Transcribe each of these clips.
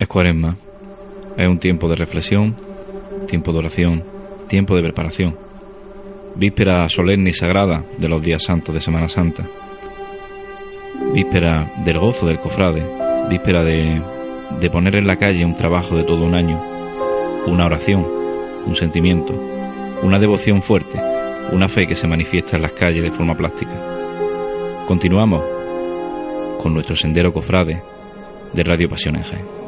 Es cuaresma. Es un tiempo de reflexión, tiempo de oración, tiempo de preparación. Víspera solemne y sagrada de los días santos de Semana Santa. Víspera del gozo del cofrade. Víspera de, poner en la calle un trabajo de todo un año. Una oración, un sentimiento, una devoción fuerte, una fe que se manifiesta en las calles de forma plástica. Continuamos con nuestro sendero cofrade de Radio Pasión en.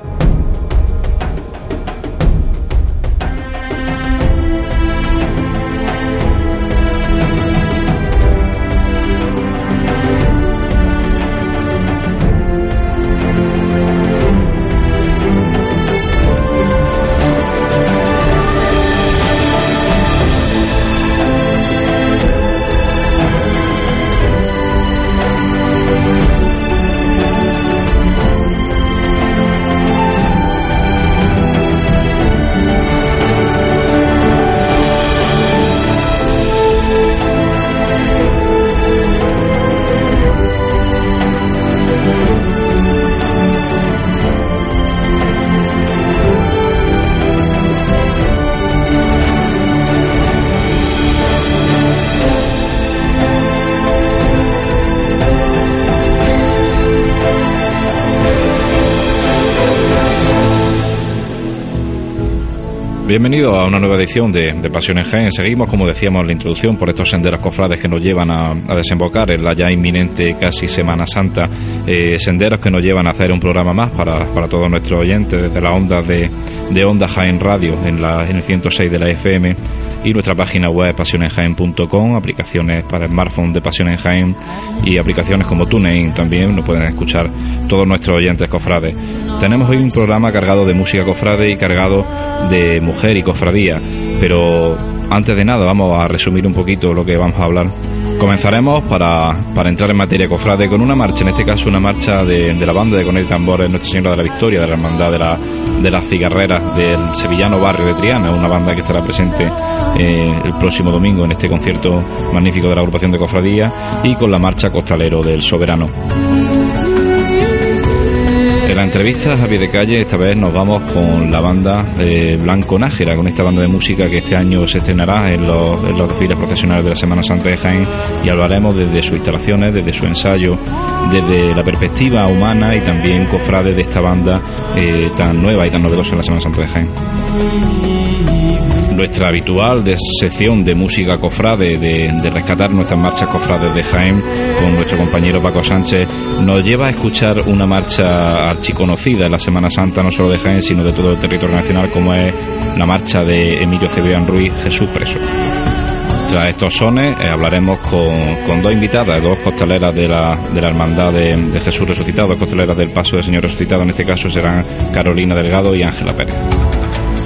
Bienvenido a una nueva edición de, Pasión en Jaén. Seguimos, como decíamos en la introducción, por estos senderos cofrades que nos llevan a, desembocar en la ya inminente casi Semana Santa. Eh, senderos que nos llevan a hacer un programa más para, para todos nuestros oyentes desde la onda de, de Onda Jaén Radio en, la, en el 106 de la FM y nuestra página web pasionenjaen.com, aplicaciones para smartphone de Pasión en Jaén y aplicaciones como TuneIn también nos pueden escuchar todos nuestros oyentes cofrades. Tenemos hoy un programa cargado de música cofrade y cargado de mujer y cofradía, pero antes de nada vamos a resumir un poquito lo que vamos a hablar. Comenzaremos para, para entrar en materia cofrade con una marcha, en este caso una marcha de, la banda de Conel Tambores Nuestra Señora de la Victoria, de la Hermandad de, la, de las Cigarreras del sevillano barrio de Triana, una banda que estará presente eh, el próximo domingo en este concierto magnífico de la agrupación de cofradía y con la marcha costalero del Soberano. En la entrevista a pie de calle, esta vez nos vamos con la banda eh, Blanco Nájera, con esta banda de música que este año se estrenará en los, en desfiles profesionales de la Semana Santa de Jaén. Y hablaremos desde sus instalaciones, desde su ensayo, desde la perspectiva humana y también cofrade de esta banda eh, tan nueva y tan novedosa en la Semana Santa de Jaén nuestra habitual de sección de música cofrade, de, rescatar nuestras marchas cofrades de Jaén, con nuestro compañero Paco Sánchez, nos lleva a escuchar una marcha archiconocida en la Semana Santa, no solo de Jaén, sino de todo el territorio nacional, como es la marcha de Emilio Cebrián Ruiz, Jesús Preso. Tras estos sones eh, hablaremos con, dos invitadas, dos costaleras de la, de la Hermandad de, de Jesús Resucitado, dos costaleras del Paso del Señor Resucitado, en este caso serán Carolina Delgado y Ángela Pérez.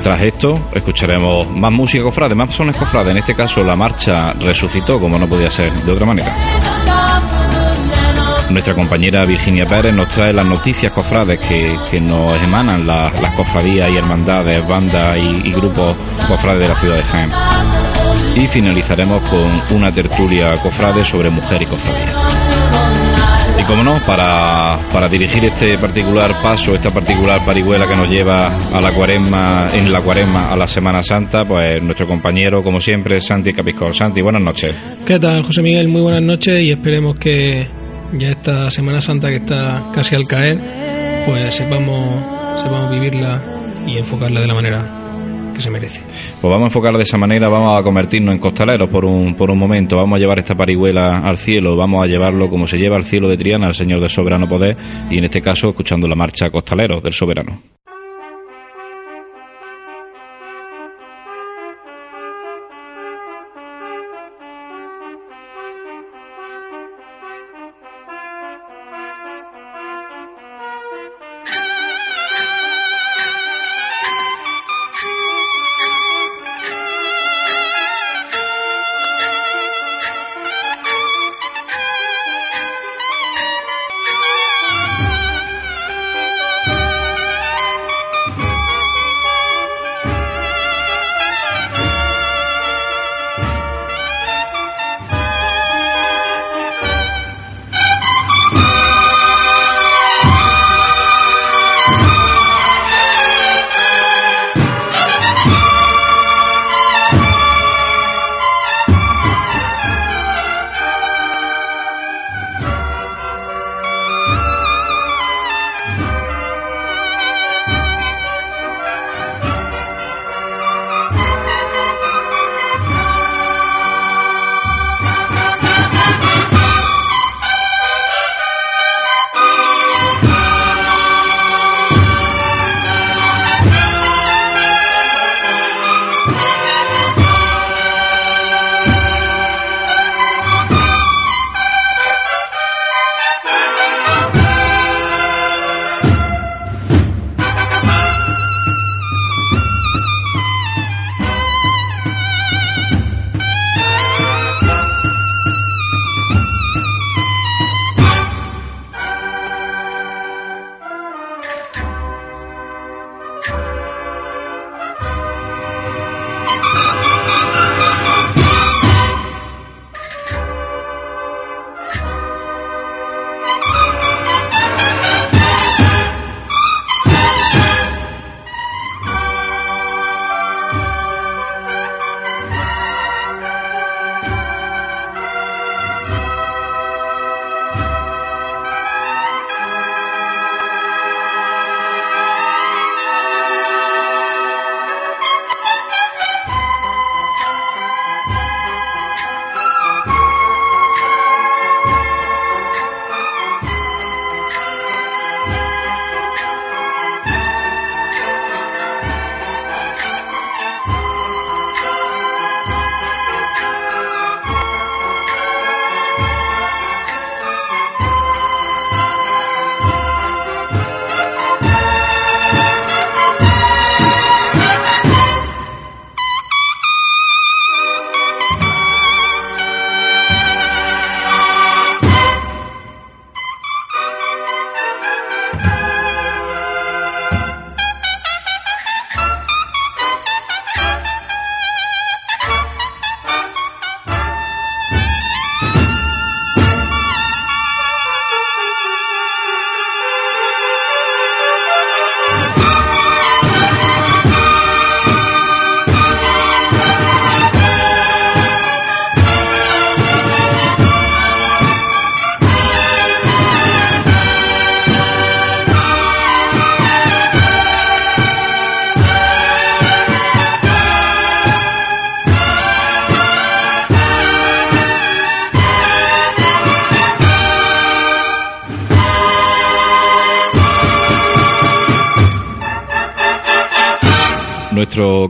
Tras esto, escucharemos más música cofrade, más sones cofrade. En este caso, la marcha resucitó, como no podía ser de otra manera. Nuestra compañera Virginia Pérez nos trae las noticias cofrades que, nos emanan las cofradías y hermandades, bandas y, y grupos cofrades de la ciudad de Jaén. Y finalizaremos con una tertulia cofrade sobre mujer y cofradía como no, para, para dirigir este particular paso, esta particular parihuela que nos lleva a la cuaresma, en la cuaresma, a la Semana Santa, pues nuestro compañero, como siempre, Santi Capiscol. Santi, buenas noches. ¿Qué tal, José Miguel? Muy buenas noches y esperemos que ya esta Semana Santa que está casi al caer, pues sepamos, sepamos vivirla y enfocarla de la manera que se merece. Pues vamos a enfocarla de esa manera, vamos a convertirnos en costaleros por un, por un momento, vamos a llevar esta parihuela al cielo, vamos a llevarlo como se lleva al cielo de Triana, al Señor del Soberano Poder, y en este caso escuchando la marcha costalero del Soberano.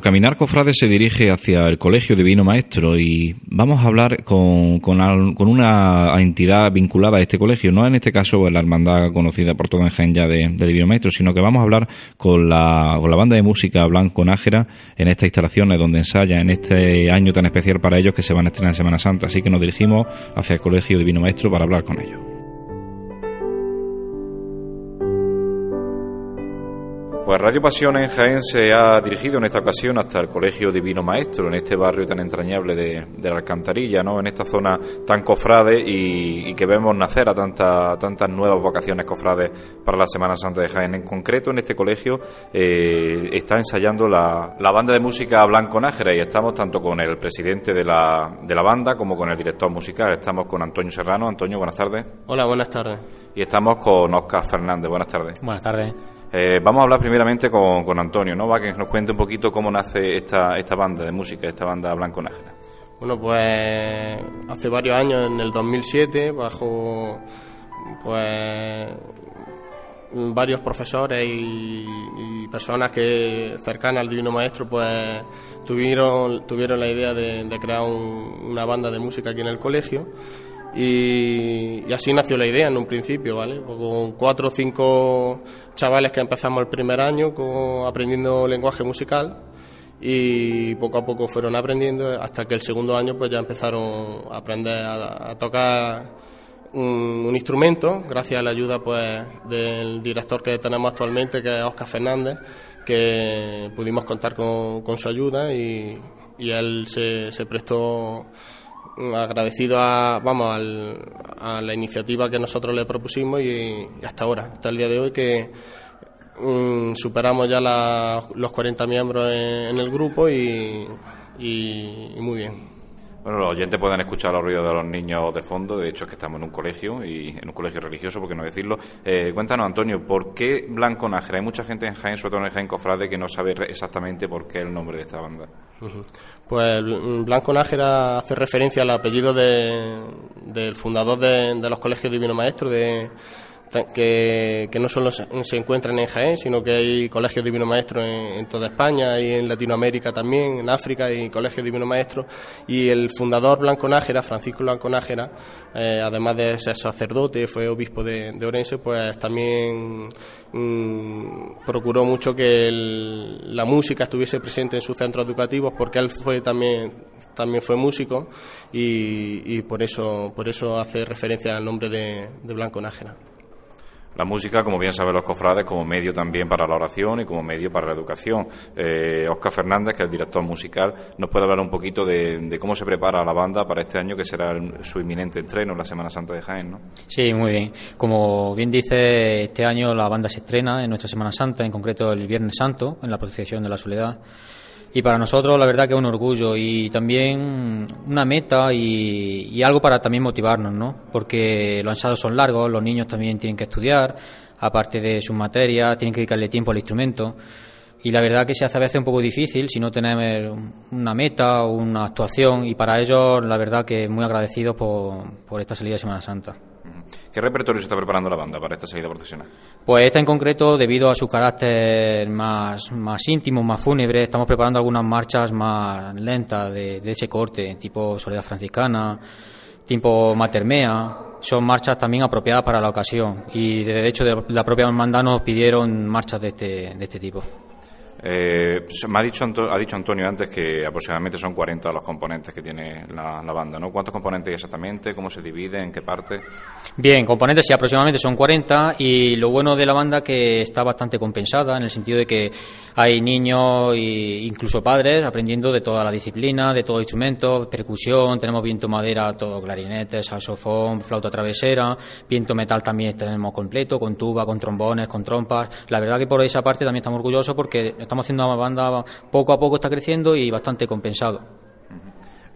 Caminar cofrade se dirige hacia el Colegio Divino Maestro y vamos a hablar con, con, una entidad vinculada a este colegio, no en este caso la hermandad conocida por todo Jaén ya de, Divino Maestro, sino que vamos a hablar con la, con la banda de música Blanco Nájera en estas instalaciones donde ensaya en este año tan especial para ellos que se van a estrenar en Semana Santa. Así que nos dirigimos hacia el Colegio Divino Maestro para hablar con ellos. Pues Radio Pasión en Jaén se ha dirigido en esta ocasión hasta el Colegio Divino Maestro, en este barrio tan entrañable de, la Alcantarilla, ¿no? en esta zona tan cofrade y, que vemos nacer a tantas nuevas vocaciones cofrades para la Semana Santa de Jaén. En concreto, en este colegio eh, está ensayando la, banda de música Blanco Nájera y estamos tanto con el presidente de la, de la banda como con el director musical. Estamos con Antonio Serrano. Antonio, buenas tardes. Hola, buenas tardes. Y estamos con Oscar Fernández. Buenas tardes. Buenas tardes. Eh, vamos a hablar primeramente con, Antonio, ¿no? Va que nos cuente un poquito cómo nace esta, esta banda de música, esta banda Blanco Nájera. Bueno, pues hace varios años, en el 2007, bajo pues varios profesores y, personas que cercanas al Divino Maestro, pues tuvieron, tuvieron la idea de, crear una banda de música aquí en el colegio y, así nació la idea en un principio, ¿vale? Con cuatro o cinco chavales que empezamos el primer año con, aprendiendo lenguaje musical y poco a poco fueron aprendiendo hasta que el segundo año pues ya empezaron a aprender a, tocar un, instrumento gracias a la ayuda pues del director que tenemos actualmente que es Oscar Fernández que pudimos contar con, su ayuda y, él se prestó agradecido a, vamos, a la iniciativa que nosotros le propusimos y, hasta ahora, hasta el día de hoy que mm, superamos ya los 40 miembros en, el grupo y muy bien. Bueno, los oyentes pueden escuchar los ruidos de los niños de fondo, de hecho es que estamos en un colegio y en un colegio religioso, por qué no decirlo. Eh, cuéntanos, Antonio, ¿por qué Blanco Nájera? Hay mucha gente en Jaén, sobre todo en Jaén Cofrade, que no sabe exactamente por qué el nombre de esta banda. Pues Blanco Nájera hace referencia al apellido del fundador de, de los colegios Divino Maestro, de que, no solo se, encuentran en Jaén, sino que hay colegios divino maestro en, toda España y en Latinoamérica también, en África hay colegios divino maestro. Y el fundador Blanco Nájera, Francisco Blanco Nájera, eh, además de ser sacerdote, fue obispo de, Orense, pues también mm, procuró mucho que la música estuviese presente en sus centros educativos porque él fue también también fue músico y, por eso por eso hace referencia al nombre de, de Blanco Nájera. La música, como bien saben los cofrades, como medio también para la oración y como medio para la educación. Eh, Oscar Fernández, que es el director musical, nos puede hablar un poquito de, cómo se prepara la banda para este año, que será su inminente estreno, la Semana Santa de Jaén, ¿no? Sí, muy bien. Como bien dice, este año la banda se estrena en nuestra Semana Santa, en concreto el Viernes Santo, en la Procesión de la Soledad y para nosotros la verdad que es un orgullo y también una meta y, algo para también motivarnos, ¿no? Porque los ensayos son largos, los niños también tienen que estudiar, aparte de sus materias, tienen que dedicarle tiempo al instrumento y la verdad que se hace a veces un poco difícil si no tenemos una meta o una actuación y para ellos la verdad que muy agradecidos por, por esta salida de Semana Santa. ¿Qué repertorio se está preparando la banda para esta salida profesional? Pues esta en concreto, debido a su carácter más, más íntimo, más fúnebre, estamos preparando algunas marchas más lentas de, ese corte, tipo Soledad Franciscana, tipo Matermea. Son marchas también apropiadas para la ocasión y de hecho de la propia hermandad nos pidieron marchas de este, de este tipo. Eh, me ha dicho, ha dicho Antonio antes que aproximadamente son 40 los componentes que tiene la, banda, ¿no? ¿Cuántos componentes exactamente? ¿Cómo se divide? ¿En qué parte? Bien, componentes sí, aproximadamente son 40 y lo bueno de la banda que está bastante compensada en el sentido de que hay niños e incluso padres aprendiendo de toda la disciplina, de todo instrumento, percusión, tenemos viento madera, todo clarinete, saxofón, flauta travesera, viento metal también tenemos completo, con tuba, con trombones, con trompas. La verdad que por esa parte también estamos orgullosos porque estamos haciendo una banda poco a poco está creciendo y bastante compensado.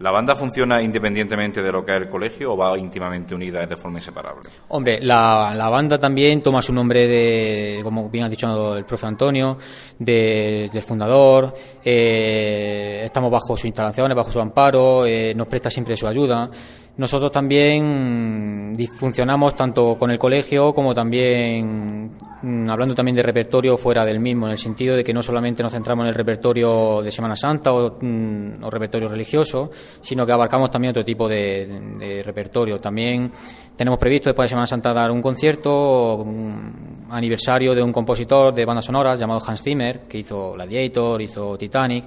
¿La banda funciona independientemente de lo que es el colegio o va íntimamente unida de forma inseparable? Hombre, la, la banda también toma su nombre de, como bien ha dicho el profe Antonio, de, del fundador. Eh, estamos bajo sus instalaciones, bajo su amparo, eh, nos presta siempre su ayuda. Nosotros también funcionamos tanto con el colegio como también mm, hablando también de repertorio fuera del mismo, en el sentido de que no solamente nos centramos en el repertorio de Semana Santa o, mm, repertorio religioso, sino que abarcamos también otro tipo de, repertorio. También tenemos previsto después de Semana Santa dar un concierto, un aniversario de un compositor de bandas sonoras llamado Hans Zimmer, que hizo Gladiator, hizo Titanic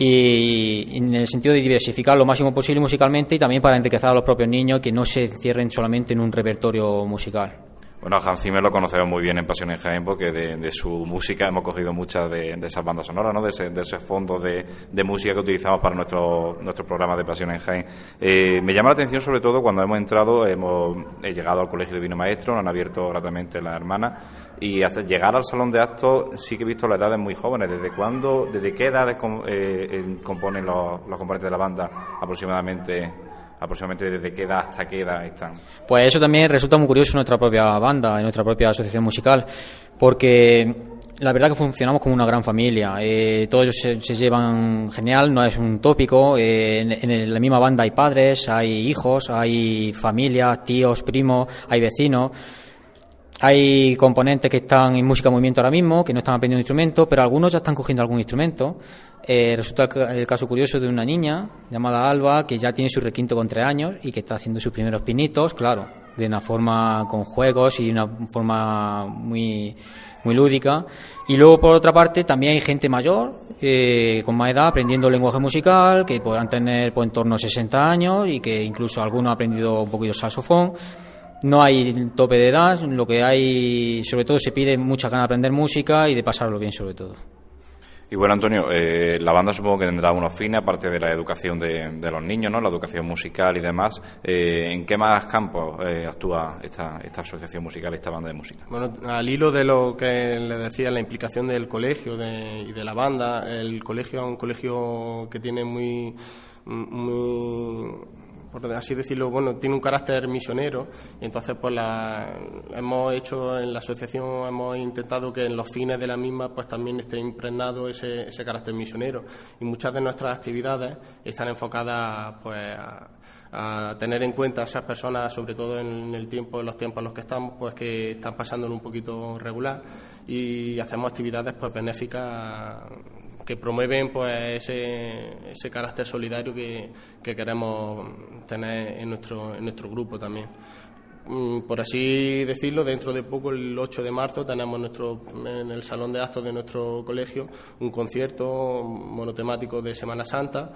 y en el sentido de diversificar lo máximo posible musicalmente y también para enriquecer a los propios niños que no se encierren solamente en un repertorio musical. Bueno, Hans Zimmer lo conocemos muy bien en Pasión en Jaén porque de, su música hemos cogido muchas de, esas bandas sonoras, ¿no? de, ese, de esos fondos de, música que utilizamos para nuestro, nuestro programa de Pasión en Jaén. Eh, me llama la atención sobre todo cuando hemos entrado, hemos llegado al Colegio de Vino Maestro, nos han abierto gratamente la hermana y hasta llegar al salón de actos sí que he visto las edades muy jóvenes. ¿Desde cuándo, desde qué edades eh, componen los componentes de la banda aproximadamente aproximadamente desde qué edad hasta qué edad están. Pues eso también resulta muy curioso en nuestra propia banda, en nuestra propia asociación musical, porque la verdad que funcionamos como una gran familia. Eh, todos se, se, llevan genial, no es un tópico. Eh, en, la misma banda hay padres, hay hijos, hay familias, tíos, primos, hay vecinos. Hay componentes que están en música movimiento ahora mismo, que no están aprendiendo instrumentos, pero algunos ya están cogiendo algún instrumento. Eh, resulta el caso curioso de una niña llamada Alba que ya tiene su requinto con tres años y que está haciendo sus primeros pinitos, claro, de una forma con juegos y una forma muy, muy lúdica. Y luego, por otra parte, también hay gente mayor, eh, con más edad, aprendiendo lenguaje musical, que podrán tener pues, en torno a 60 años y que incluso algunos han aprendido un poquito saxofón. No hay tope de edad, lo que hay, sobre todo, se pide mucha ganas de aprender música y de pasarlo bien, sobre todo. Y bueno, Antonio, eh, la banda supongo que tendrá unos fines, aparte de la educación de, los niños, ¿no? La educación musical y demás. Eh, ¿En qué más campos eh, actúa esta, esta asociación musical, esta banda de música? Bueno, al hilo de lo que le decía, la implicación del colegio y de la banda, el colegio es un colegio que tiene muy muy así decirlo, bueno, tiene un carácter misionero. Y entonces pues la, hemos hecho en la asociación, hemos intentado que en los fines de la misma pues también esté impregnado ese, ese carácter misionero. Y muchas de nuestras actividades están enfocadas pues a, tener en cuenta a esas personas, sobre todo en el tiempo, en los tiempos en los que estamos, pues que están pasando en un poquito regular. Y hacemos actividades pues benéficas que promueven pues ese, ese carácter solidario que, que, queremos tener en nuestro, en nuestro grupo también. Mm, por así decirlo, dentro de poco, el 8 de marzo, tenemos nuestro, en el salón de actos de nuestro colegio un concierto monotemático de Semana Santa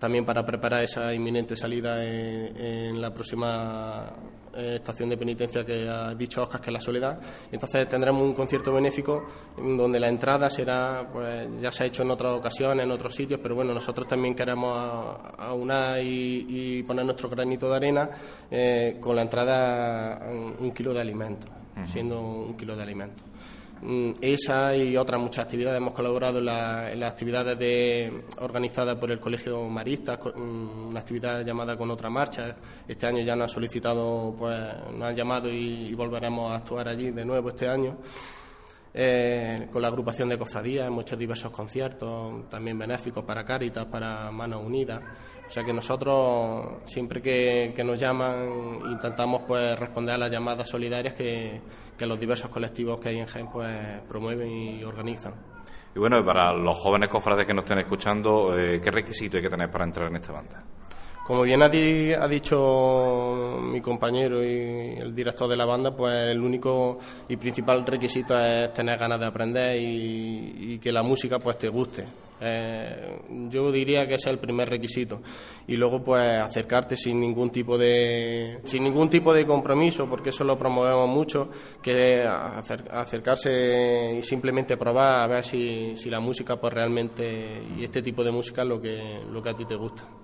también para preparar esa inminente salida en, la próxima eh, estación de penitencia que ha dicho Oscar, que es la Soledad. Entonces tendremos un concierto benéfico donde la entrada será, pues ya se ha hecho en otras ocasiones, en otros sitios, pero bueno, nosotros también queremos aunar y, y poner nuestro granito de arena eh, con la entrada un, kilo de alimentos, siendo un kilo de alimentos. Mm, esa y otras muchas actividades. Hemos colaborado en, las actividades de, organizadas por el Colegio Marista, mm, una actividad llamada Con Otra Marcha. Este año ya nos han solicitado, pues nos han llamado y, volveremos a actuar allí de nuevo este año. Eh, con la agrupación de cofradías hemos hecho diversos conciertos, también benéficos para Cáritas, para Manos Unidas. O sea que nosotros, siempre que, que nos llaman, intentamos pues responder a las llamadas solidarias que, que los diversos colectivos que hay en Jaén pues promueven y organizan. Y bueno, para los jóvenes cofrades que nos estén escuchando, eh, ¿qué requisito hay que tener para entrar en esta banda? Como bien ha, dicho mi compañero y el director de la banda, pues el único y principal requisito es tener ganas de aprender y, que la música pues te guste. Eh, yo diría que ese es el primer requisito. Y luego pues acercarte sin ningún tipo de sin ningún tipo de compromiso porque eso lo promovemos mucho que acercarse y simplemente probar a ver si, si la música pues realmente y este tipo de música es lo que lo que a ti te gusta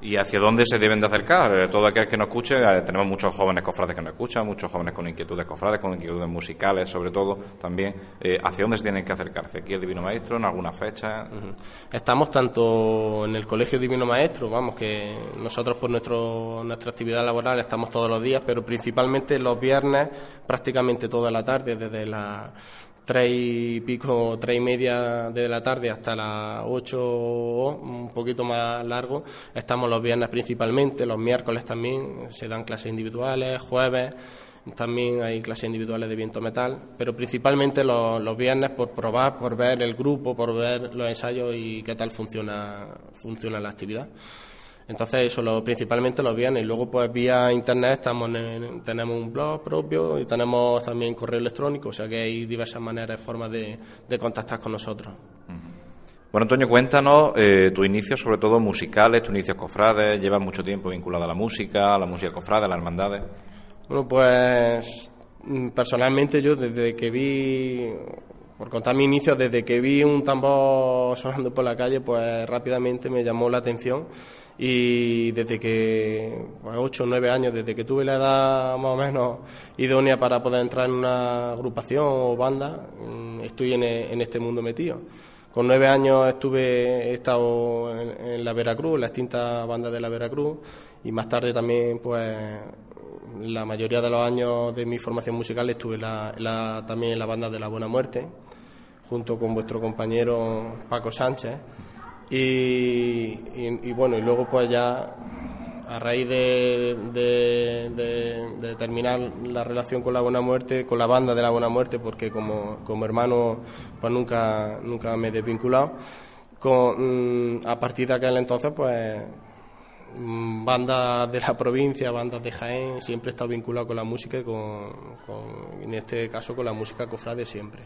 y hacia dónde se deben de acercar. Eh, todo aquel que nos escuche, eh, tenemos muchos jóvenes cofrades que nos escuchan, muchos jóvenes con inquietudes cofrades, con inquietudes musicales, sobre todo también. Eh, ¿Hacia dónde se tienen que acercarse? ¿Aquí el Divino Maestro, en alguna fecha? Estamos tanto en el Colegio Divino Maestro, vamos, que nosotros por nuestro, nuestra actividad laboral estamos todos los días, pero principalmente los viernes, prácticamente toda la tarde, desde la tres y pico, tres y media de la tarde hasta las ocho, un poquito más largo. Estamos los viernes principalmente, los miércoles también se dan clases individuales, jueves también hay clases individuales de viento metal, pero principalmente los, los, viernes por probar, por ver el grupo, por ver los ensayos y qué tal funciona, funciona la actividad. Entonces eso lo, principalmente los viernes y luego pues vía internet estamos tenemos un blog propio y tenemos también correo electrónico, o sea que hay diversas maneras, formas de, de contactar con nosotros. Bueno, Antonio, cuéntanos eh, tu inicio, sobre todo musicales, tu inicio cofrades, llevas mucho tiempo vinculado a la música, a la música cofrade, a las hermandades. Bueno, pues mm, personalmente yo desde que vi, por contar mi inicio, desde que vi un tambor sonando por la calle, pues rápidamente me llamó la atención y desde que, pues 8 o 9 años, desde que tuve la edad más o menos idónea para poder entrar en una agrupación o banda, mm, estoy en, en este mundo metido. Con nueve años estuve, he en, la Veracruz, en la extinta banda de la Veracruz, y más tarde también, pues, la mayoría de los años de mi formación musical estuve también en la banda de la Buena Muerte, junto con vuestro compañero Paco Sánchez. Y, bueno, y luego pues ya a raíz de, de, terminar la relación con la Buena Muerte, con la banda de la Buena Muerte, porque como, como hermano pues nunca, nunca me he desvinculado, con, mm, a partir de aquel entonces pues bandas de la provincia, bandas de Jaén, siempre he estado vinculado con la música y con, en este caso con la música cofrade siempre.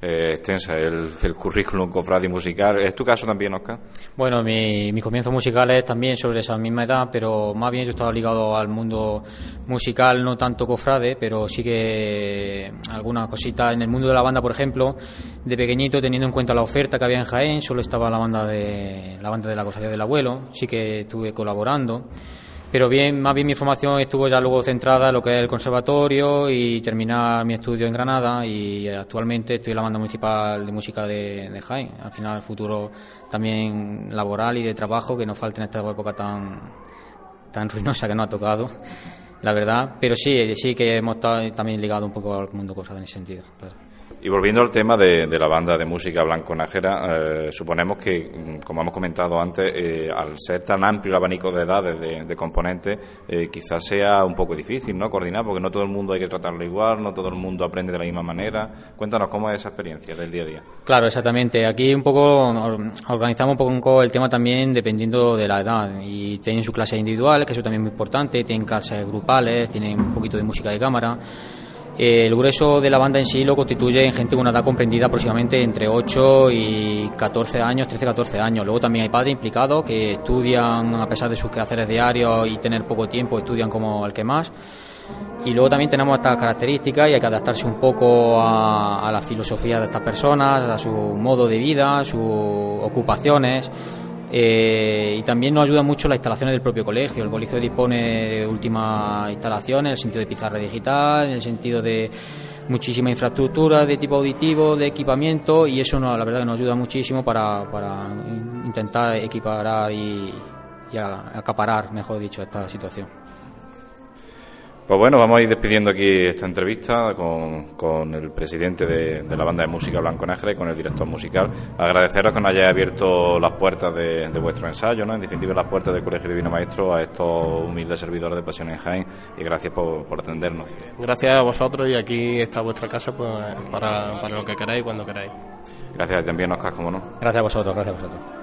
Eh, extensa el, el, currículum cofrade musical. ¿Es tu caso también, Oscar? Bueno, mi, mis comienzos musicales también sobre esa misma edad, pero más bien yo estaba ligado al mundo musical, no tanto cofrade, pero sí que algunas cositas en el mundo de la banda, por ejemplo, de pequeñito, teniendo en cuenta la oferta que había en Jaén, solo estaba la banda de la banda de la cofradía del abuelo, sí que tuve colaborando. Pero bien, más bien mi formación estuvo ya luego centrada en lo que es el conservatorio y terminar mi estudio en Granada y actualmente estoy en la banda municipal de música de, de Jaén. Al final, el futuro también laboral y de trabajo que nos falta en esta época tan, tan ruinosa que nos ha tocado, la verdad. Pero sí, sí que hemos estado también ligado un poco al mundo cosas en ese sentido. Y volviendo al tema de, la banda de música Blanco Nájera, eh, suponemos que, mm, como hemos comentado antes, eh, al ser tan amplio el abanico de edades de, componentes, eh, quizás sea un poco difícil ¿no? coordinar, porque no todo el mundo hay que tratarlo igual, no todo el mundo aprende de la misma manera. Cuéntanos cómo es esa experiencia del día a día. Claro, exactamente. Aquí un poco organizamos un poco el tema también dependiendo de la edad. Y tienen sus clases individuales, que eso también es muy importante, tienen clases grupales, tienen un poquito de música de cámara. El grueso de la banda en sí lo constituye en gente con una edad comprendida aproximadamente entre 8 y 14 años, 13-14 años. Luego también hay padres implicados que estudian, a pesar de sus quehaceres diarios y tener poco tiempo, estudian como el que más. Y luego también tenemos estas características y hay que adaptarse un poco a, a la filosofía de estas personas, a su modo de vida, sus ocupaciones. Eh, y también nos ayuda mucho las instalaciones del propio colegio. El colegio dispone de últimas instalaciones en el sentido de pizarra digital, en el sentido de muchísima infraestructura de tipo auditivo, de equipamiento, y eso la verdad que nos ayuda muchísimo para, para intentar equiparar y, y acaparar, mejor dicho, esta situación. Pues bueno, vamos a ir despidiendo aquí esta entrevista con, el presidente de, la banda de música Blanco Negre y con el director musical. Agradeceros que nos hayáis abierto las puertas de, vuestro ensayo, ¿no? en definitiva las puertas del Colegio Divino Maestro a estos humildes servidores de Pasión en Jaén y gracias por, atendernos. Gracias a vosotros y aquí está vuestra casa pues, para, para lo que queráis cuando queráis. Gracias también, Oscar, como no. Gracias a vosotros, gracias a vosotros.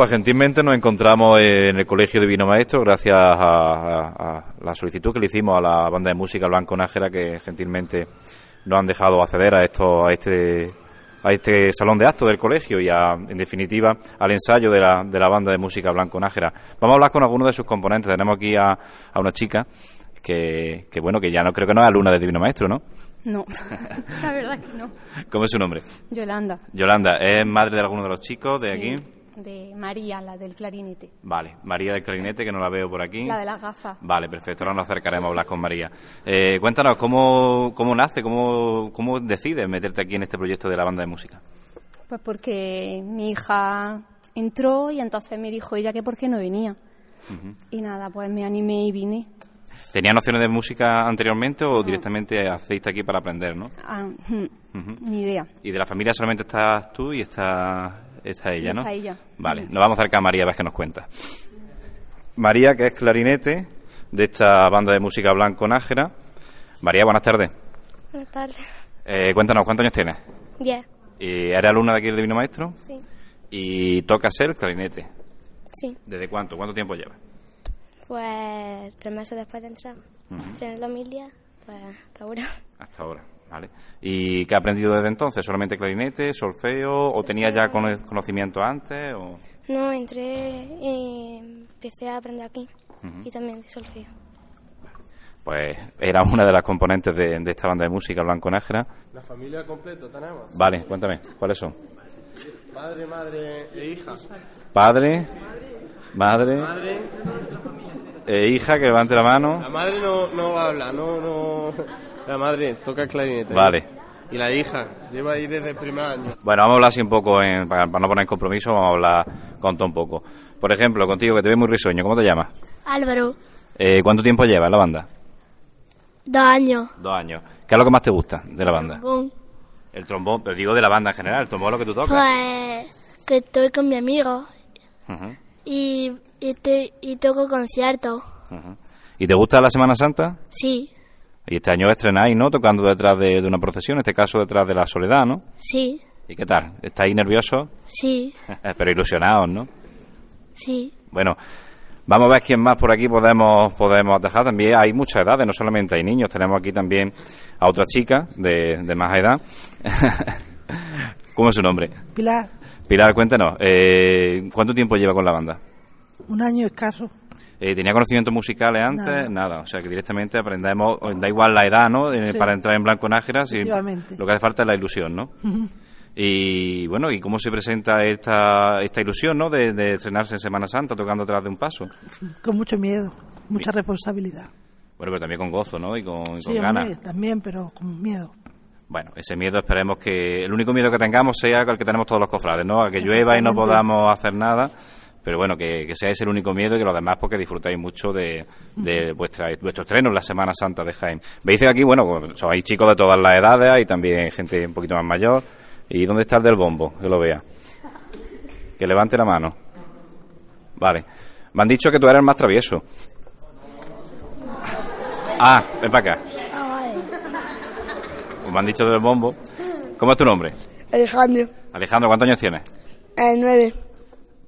Pues gentilmente nos encontramos en el Colegio Divino Maestro gracias a, la solicitud que le hicimos a la banda de música Blanco Nájera que gentilmente nos han dejado acceder a esto a este a este salón de actos del colegio y a, en definitiva al ensayo de la, de la banda de música Blanco Nájera. Vamos a hablar con algunos de sus componentes. Tenemos aquí a, a una chica que, que, bueno, que ya no creo que no es alumna de Divino Maestro, ¿no? No, la verdad que no. ¿Cómo es su nombre? Yolanda. Yolanda, ¿es madre de alguno de los chicos de aquí? De María, la del clarinete. Vale, María del clarinete, que no la veo por aquí. La de las gafas. Vale, perfecto, ahora nos acercaremos a hablar con María. Eh, cuéntanos, ¿cómo, cómo nace, cómo, cómo decides meterte aquí en este proyecto de la banda de música? Pues porque mi hija entró y entonces me dijo ella que por qué no venía. Y nada, pues me animé y vine. ¿Tenía nociones de música anteriormente o directamente hacéis aquí para aprender, no? Ah, Ni idea. ¿Y de la familia solamente estás tú y está, está ella, no? Está ella. Vale, nos vamos a acercar a María a ver qué nos cuenta. María, que es clarinete de esta banda de música Blanco Nájera. María, buenas tardes. Buenas tardes. Eh, cuéntanos, ¿cuántos años tienes? Diez. ¿Y eres alumna de aquí del Divino Maestro? Sí. ¿Y tocas el clarinete? Sí. ¿Desde cuánto? ¿Cuánto tiempo llevas? Pues tres meses después de entrar. Entré en el 2010, pues hasta ahora. Hasta ahora, vale. ¿Y qué has aprendido desde entonces? ¿Solamente clarinete, solfeo o tenías ya conocimiento antes? O... No, entré y empecé a aprender aquí y también de solfeo. Pues era una de las componentes de, de esta banda de música Blanco Nájera. ¿La familia completa tenemos? Vale, cuéntame, ¿cuáles son? Padre, madre e hija. Padre, madre, Madre, e hija, que levante la mano. la madre no, no va a hablar, no, no. La madre toca el clarinete. Vale. Y la hija lleva ahí desde el primer año. Bueno, vamos a hablar así un poco, en- para, para no poner en compromiso, vamos a hablar con todo un poco. Por ejemplo, contigo, que te ves muy risueño, ¿cómo te llamas? Álvaro, Eh, ¿Cuánto tiempo llevas en la banda? dos años. Dos años. ¿Qué es lo que más te gusta de la banda? Boom. El trombón, pero digo de la banda en general, el trombón es lo que tú tocas. Pues que estoy con mi amigo Ujú, y, y, estoy- y toco conciertos. ujú. ¿Y te gusta la Semana Santa? Sí, Y este año estrenáis, ¿no? Tocando detrás de, de una procesión, en este caso detrás de la Soledad, ¿no? sí, ¿Y qué tal? ¿Estáis nerviosos? sí, pero ilusionados, ¿no? sí. Bueno, vamos a ver quién más por aquí podemos podemos dejar. También hay muchas edades, no solamente hay niños. Tenemos aquí también a otra chica de, de más edad. ¿Cómo es su nombre? Pilar, Pilar, cuéntanos, eh, ¿cuánto tiempo lleva con la banda? un año escaso. Eh, ¿Tenía conocimientos musicales antes? Nada. Nada. O sea, que directamente aprendemos, da igual la edad, ¿no? Eh, Sí. Para entrar en Blanco si Efectivamente. lo que hace falta es la ilusión, ¿no? Y bueno, ¿y cómo se presenta esta, esta ilusión, ¿no? De, de estrenarse en Semana Santa tocando atrás de un paso. Con mucho miedo, mucha responsabilidad. Bueno, pero también con gozo, ¿no? Y con, y con Sí, ganas. también, pero con miedo. Bueno, ese miedo esperemos que el único miedo que tengamos sea el que tenemos todos los cofrades, ¿no? A que llueva y no podamos hacer nada. Pero bueno, que, que sea ese el único miedo y que los demás porque disfrutáis mucho de, de vuestra, vuestro estreno en la Semana Santa de Jaén. Veis que aquí, bueno, pues, sois chicos de todas las edades, hay también gente un poquito más mayor. ¿Y dónde está el del bombo? Que lo vea. Que levante la mano. Vale. Me han dicho que tú eres el más travieso. Ah, ven para acá. Pues me han dicho del bombo. ¿Cómo es tu nombre? Alejandro, Alejandro, ¿cuántos años tienes? el 9,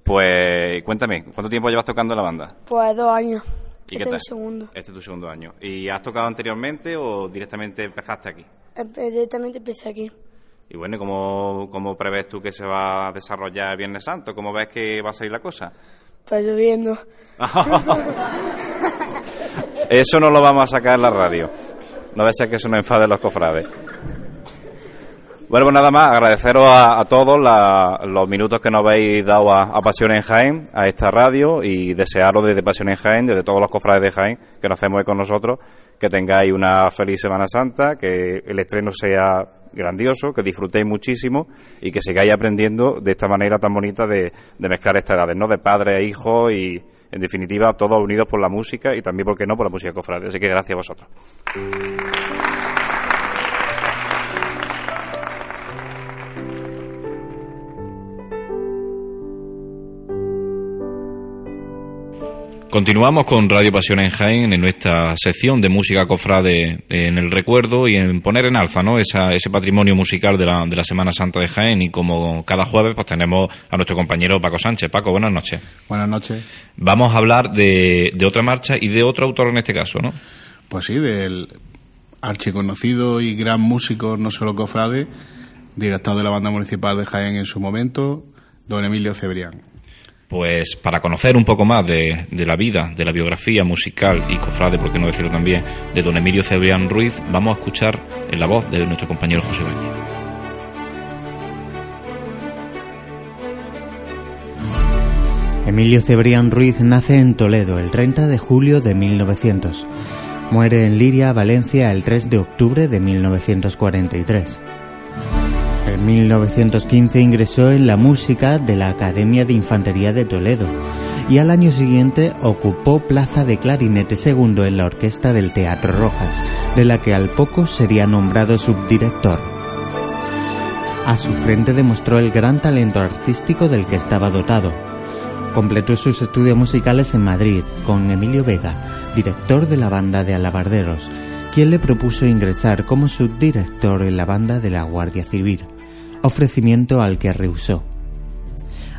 Pues cuéntame, ¿cuánto tiempo llevas tocando en la banda? pues dos años. ¿Y Este qué es tal? el segundo. Este es tu segundo año. ¿Y has tocado anteriormente o directamente empezaste aquí? Empe- Directamente empecé aquí. Y bueno, ¿y ¿cómo, ¿cómo prevés tú que se va a desarrollar el Viernes Santo? ¿Cómo ves que va a salir la cosa? Pues lloviendo. Eso no lo vamos a sacar en la radio. No ser que eso nos enfade los cofrades. Bueno, pues nada más, agradeceros a, todos la- los minutos que nos habéis dado a, a Pasión en Jaén, a esta radio, y desearos desde Pasión en Jaén, desde todos los cofrades de Jaén que nos hacemos con nosotros, que tengáis una feliz Semana Santa, que el estreno sea grandioso, que disfrutéis muchísimo y que sigáis aprendiendo de esta manera tan bonita de, de mezclar estas edades, ¿no? De padre e hijo y, en definitiva, todos unidos por la música y también, ¿por qué no?, por la música cofrade. Así que gracias a vosotros. Continuamos con Radio Pasión en Jaén en nuestra sección de música cofrade en el recuerdo y en poner en alza ¿no? ese patrimonio musical de la, de la Semana Santa de Jaén y como cada jueves pues tenemos a nuestro compañero Paco Sánchez. Paco, buenas noches. Buenas noches. Vamos a hablar de, de otra marcha y de otro autor en este caso, ¿no? Pues sí, del archiconocido y gran músico, no solo cofrade, director de la banda municipal de Jaén en su momento, don Emilio Cebrián pues para conocer un poco más de, la vida, de la biografía musical y cofrade, por qué no decirlo también, de don Emilio Cebrián Ruiz, vamos a escuchar en la voz de nuestro compañero José Bañez. Emilio Cebrián Ruiz nace en Toledo el 30 de julio de 1900. Muere en Liria, Valencia, el 3 de octubre de 1943. En 1915 ingresó en la música de la Academia de Infantería de Toledo y al año siguiente ocupó plaza de clarinete segundo en la orquesta del Teatro Rojas, de la que al poco sería nombrado subdirector. A su frente demostró el gran talento artístico del que estaba dotado. Completó sus estudios musicales en Madrid con Emilio Vega, director de la banda de alabarderos, quien le propuso ingresar como subdirector en la banda de la Guardia Civil, ofrecimiento al que rehusó.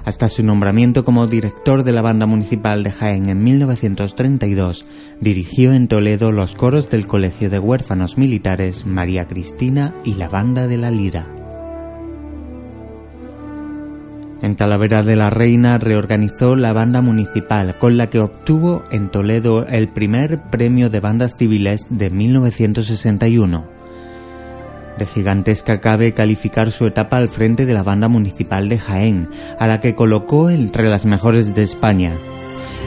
Hasta su nombramiento como director de la banda municipal de Jaén en 1932, dirigió en Toledo los coros del Colegio de Huérfanos Militares María Cristina y la Banda de la Lira. En Talavera de la Reina reorganizó la banda municipal, con la que obtuvo en Toledo el primer premio de bandas civiles de 1961. De gigantesca cabe calificar su etapa al frente de la banda municipal de Jaén, a la que colocó entre las mejores de España.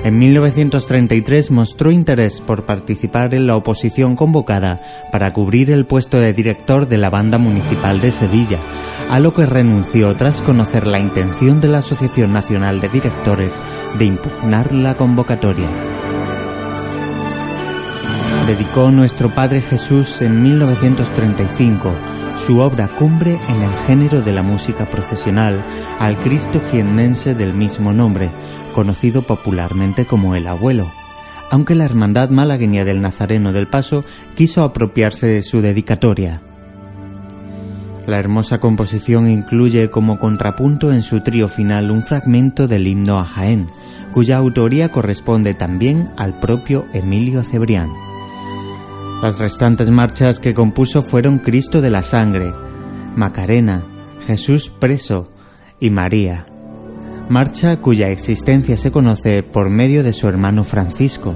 En 1933 mostró interés por participar en la oposición convocada para cubrir el puesto de director de la banda municipal de Sevilla, a lo que renunció tras conocer la intención de la Asociación Nacional de Directores de impugnar la convocatoria. Dedicó Nuestro Padre Jesús en 1935 su obra cumbre en el género de la música procesional al Cristo jiennense del mismo nombre, conocido popularmente como el Abuelo, aunque la Hermandad Malagueña del Nazareno del Paso quiso apropiarse de su dedicatoria. La hermosa composición incluye como contrapunto en su trío final un fragmento del himno a Jaén, cuya autoría corresponde también al propio Emilio Cebrián. Las restantes marchas que compuso fueron Cristo de la Sangre, Macarena, Jesús preso y María, marcha cuya existencia se conoce por medio de su hermano Francisco.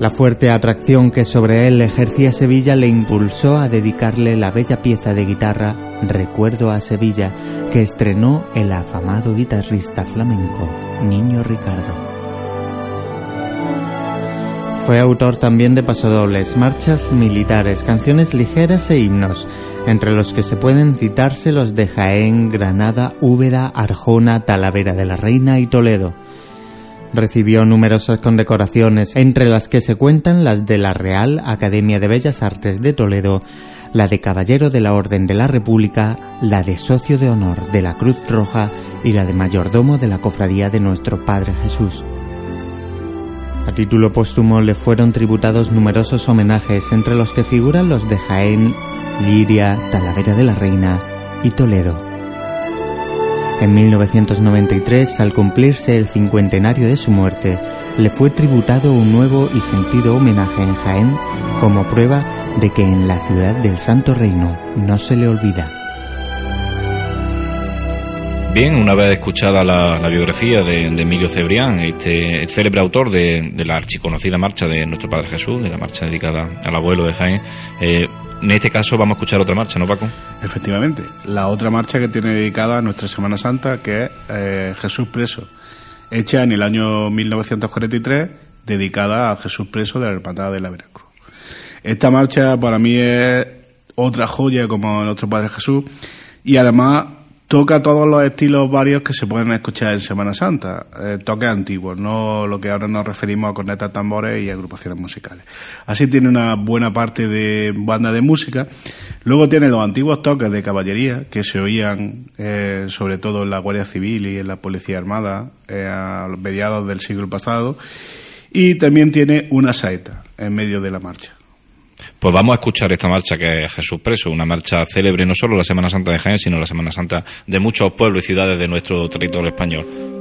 La fuerte atracción que sobre él ejercía Sevilla le impulsó a dedicarle la bella pieza de guitarra Recuerdo a Sevilla que estrenó el afamado guitarrista flamenco Niño Ricardo. Fue autor también de pasodobles, marchas militares, canciones ligeras e himnos, entre los que se pueden citarse los de Jaén, Granada, Úbeda, Arjona, Talavera de la Reina y Toledo. Recibió numerosas condecoraciones, entre las que se cuentan las de la Real Academia de Bellas Artes de Toledo, la de Caballero de la Orden de la República, la de Socio de Honor de la Cruz Roja y la de Mayordomo de la Cofradía de Nuestro Padre Jesús. A título póstumo le fueron tributados numerosos homenajes, entre los que figuran los de Jaén, Liria, Talavera de la Reina y Toledo. En 1993, al cumplirse el cincuentenario de su muerte, le fue tributado un nuevo y sentido homenaje en Jaén como prueba de que en la ciudad del Santo Reino no se le olvida. Bien, una vez escuchada la, biografía de, Emilio Cebrián, este célebre autor de, la archiconocida marcha de Nuestro Padre Jesús, de la marcha dedicada al abuelo de Jaén, eh, en este caso vamos a escuchar otra marcha, ¿no, Paco? Efectivamente, la otra marcha que tiene dedicada a nuestra Semana Santa, que es eh, Jesús Preso, hecha en el año 1943, dedicada a Jesús Preso de la Hermandad de la Veracruz. Esta marcha para mí es otra joya como nuestro Padre Jesús y además toca todos los estilos varios que se pueden escuchar en Semana Santa, eh, toques antiguos, no lo que ahora nos referimos a cornetas, tambores y agrupaciones musicales. Así tiene una buena parte de banda de música. Luego tiene los antiguos toques de caballería que se oían eh, sobre todo en la Guardia Civil y en la Policía Armada eh, a mediados del siglo pasado. Y también tiene una saeta en medio de la marcha. Pues vamos a escuchar esta marcha que es Jesús Preso, una marcha célebre no solo la Semana Santa de Jaén, sino la Semana Santa de muchos pueblos y ciudades de nuestro territorio español.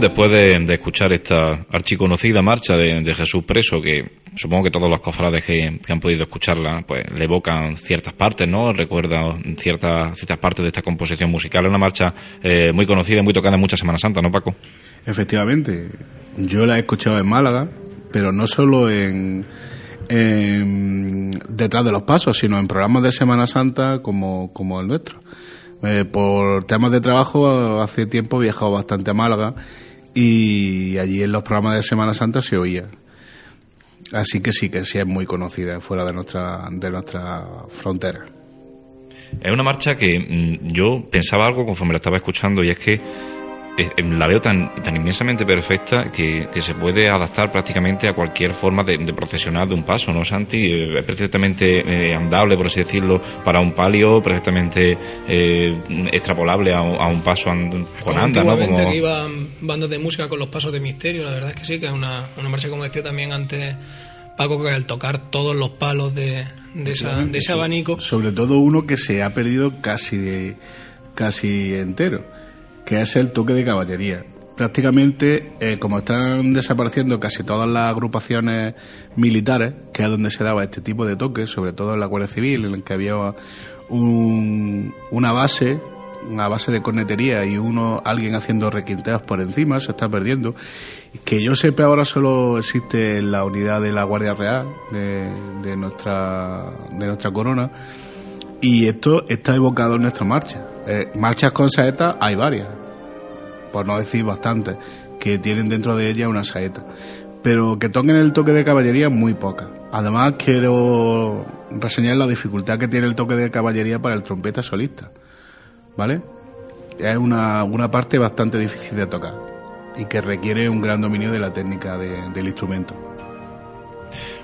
Después de, escuchar esta archiconocida marcha de, Jesús Preso, que supongo que todos los cofrades que, han podido escucharla, pues le evocan ciertas partes, ¿no? Recuerdan ciertas, ciertas partes de esta composición musical. Es una marcha eh, muy conocida y muy tocada en muchas Semana Santa, ¿no, Paco? Efectivamente. Yo la he escuchado en Málaga, pero no solo en, detrás de los pasos, sino en programas de Semana Santa como, como el nuestro. Eh, por temas de trabajo, hace tiempo he viajado bastante a Málaga y allí en los programas de Semana Santa se oía. Así que sí, que sí es muy conocida fuera de nuestra, de nuestra frontera. Es una marcha que mm, yo pensaba algo conforme la estaba escuchando y es que la veo tan, tan inmensamente perfecta que, se puede adaptar prácticamente a cualquier forma de, de procesionar de un paso, ¿no, Santi? Eh, es perfectamente eh, andable, por así decirlo, para un palio, perfectamente eh, extrapolable a, un paso con anda, ¿no? Como... que iban bandas de música con los pasos de misterio, la verdad es que sí, que es una, una marcha, como decía también antes Paco, que al tocar todos los palos de, de, de ese abanico... Sobre todo uno que se ha perdido casi, casi entero que es el toque de caballería. Prácticamente, eh, como están desapareciendo casi todas las agrupaciones militares, que es donde se daba este tipo de toques, sobre todo en la Guardia Civil, en el que había una base, una base de cornetería y uno alguien haciendo requinteos por encima, se está perdiendo. Que yo sepa ahora solo existe la unidad de la Guardia Real de, nuestra de nuestra corona y esto está evocado en nuestra marcha. Eh, marchas con saeta hay varias, por no decir bastantes, que tienen dentro de ellas una saeta. Pero que toquen el toque de caballería, muy pocas. Además, quiero reseñar la dificultad que tiene el toque de caballería para el trompeta solista. ¿Vale? Es una, una parte bastante difícil de tocar y que requiere un gran dominio de la técnica del instrumento.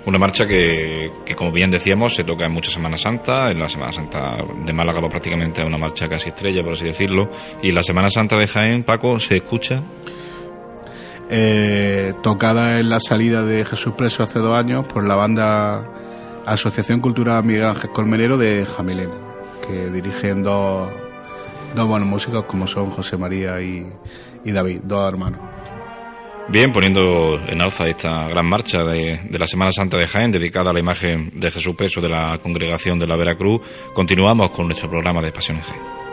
Una marcha que, como bien decíamos, se toca en muchas Semana Santa. En la Semana Santa de Málaga va prácticamente a una marcha casi estrella, por así decirlo. Y la Semana Santa de Jaén, Paco, ¿se escucha? Eh, tocada en la salida de Jesús Preso hace dos años por la banda Asociación Cultural Miguel Ángel Colmenero de Jamilén, que dirigen dos, dos buenos músicos como son José María y, y David, dos hermanos. Bien, poniendo en alza esta gran marcha de, la Semana Santa de Jaén, dedicada a la imagen de Jesús Preso de la congregación de la Veracruz, continuamos con nuestro programa de Pasión en Jaén.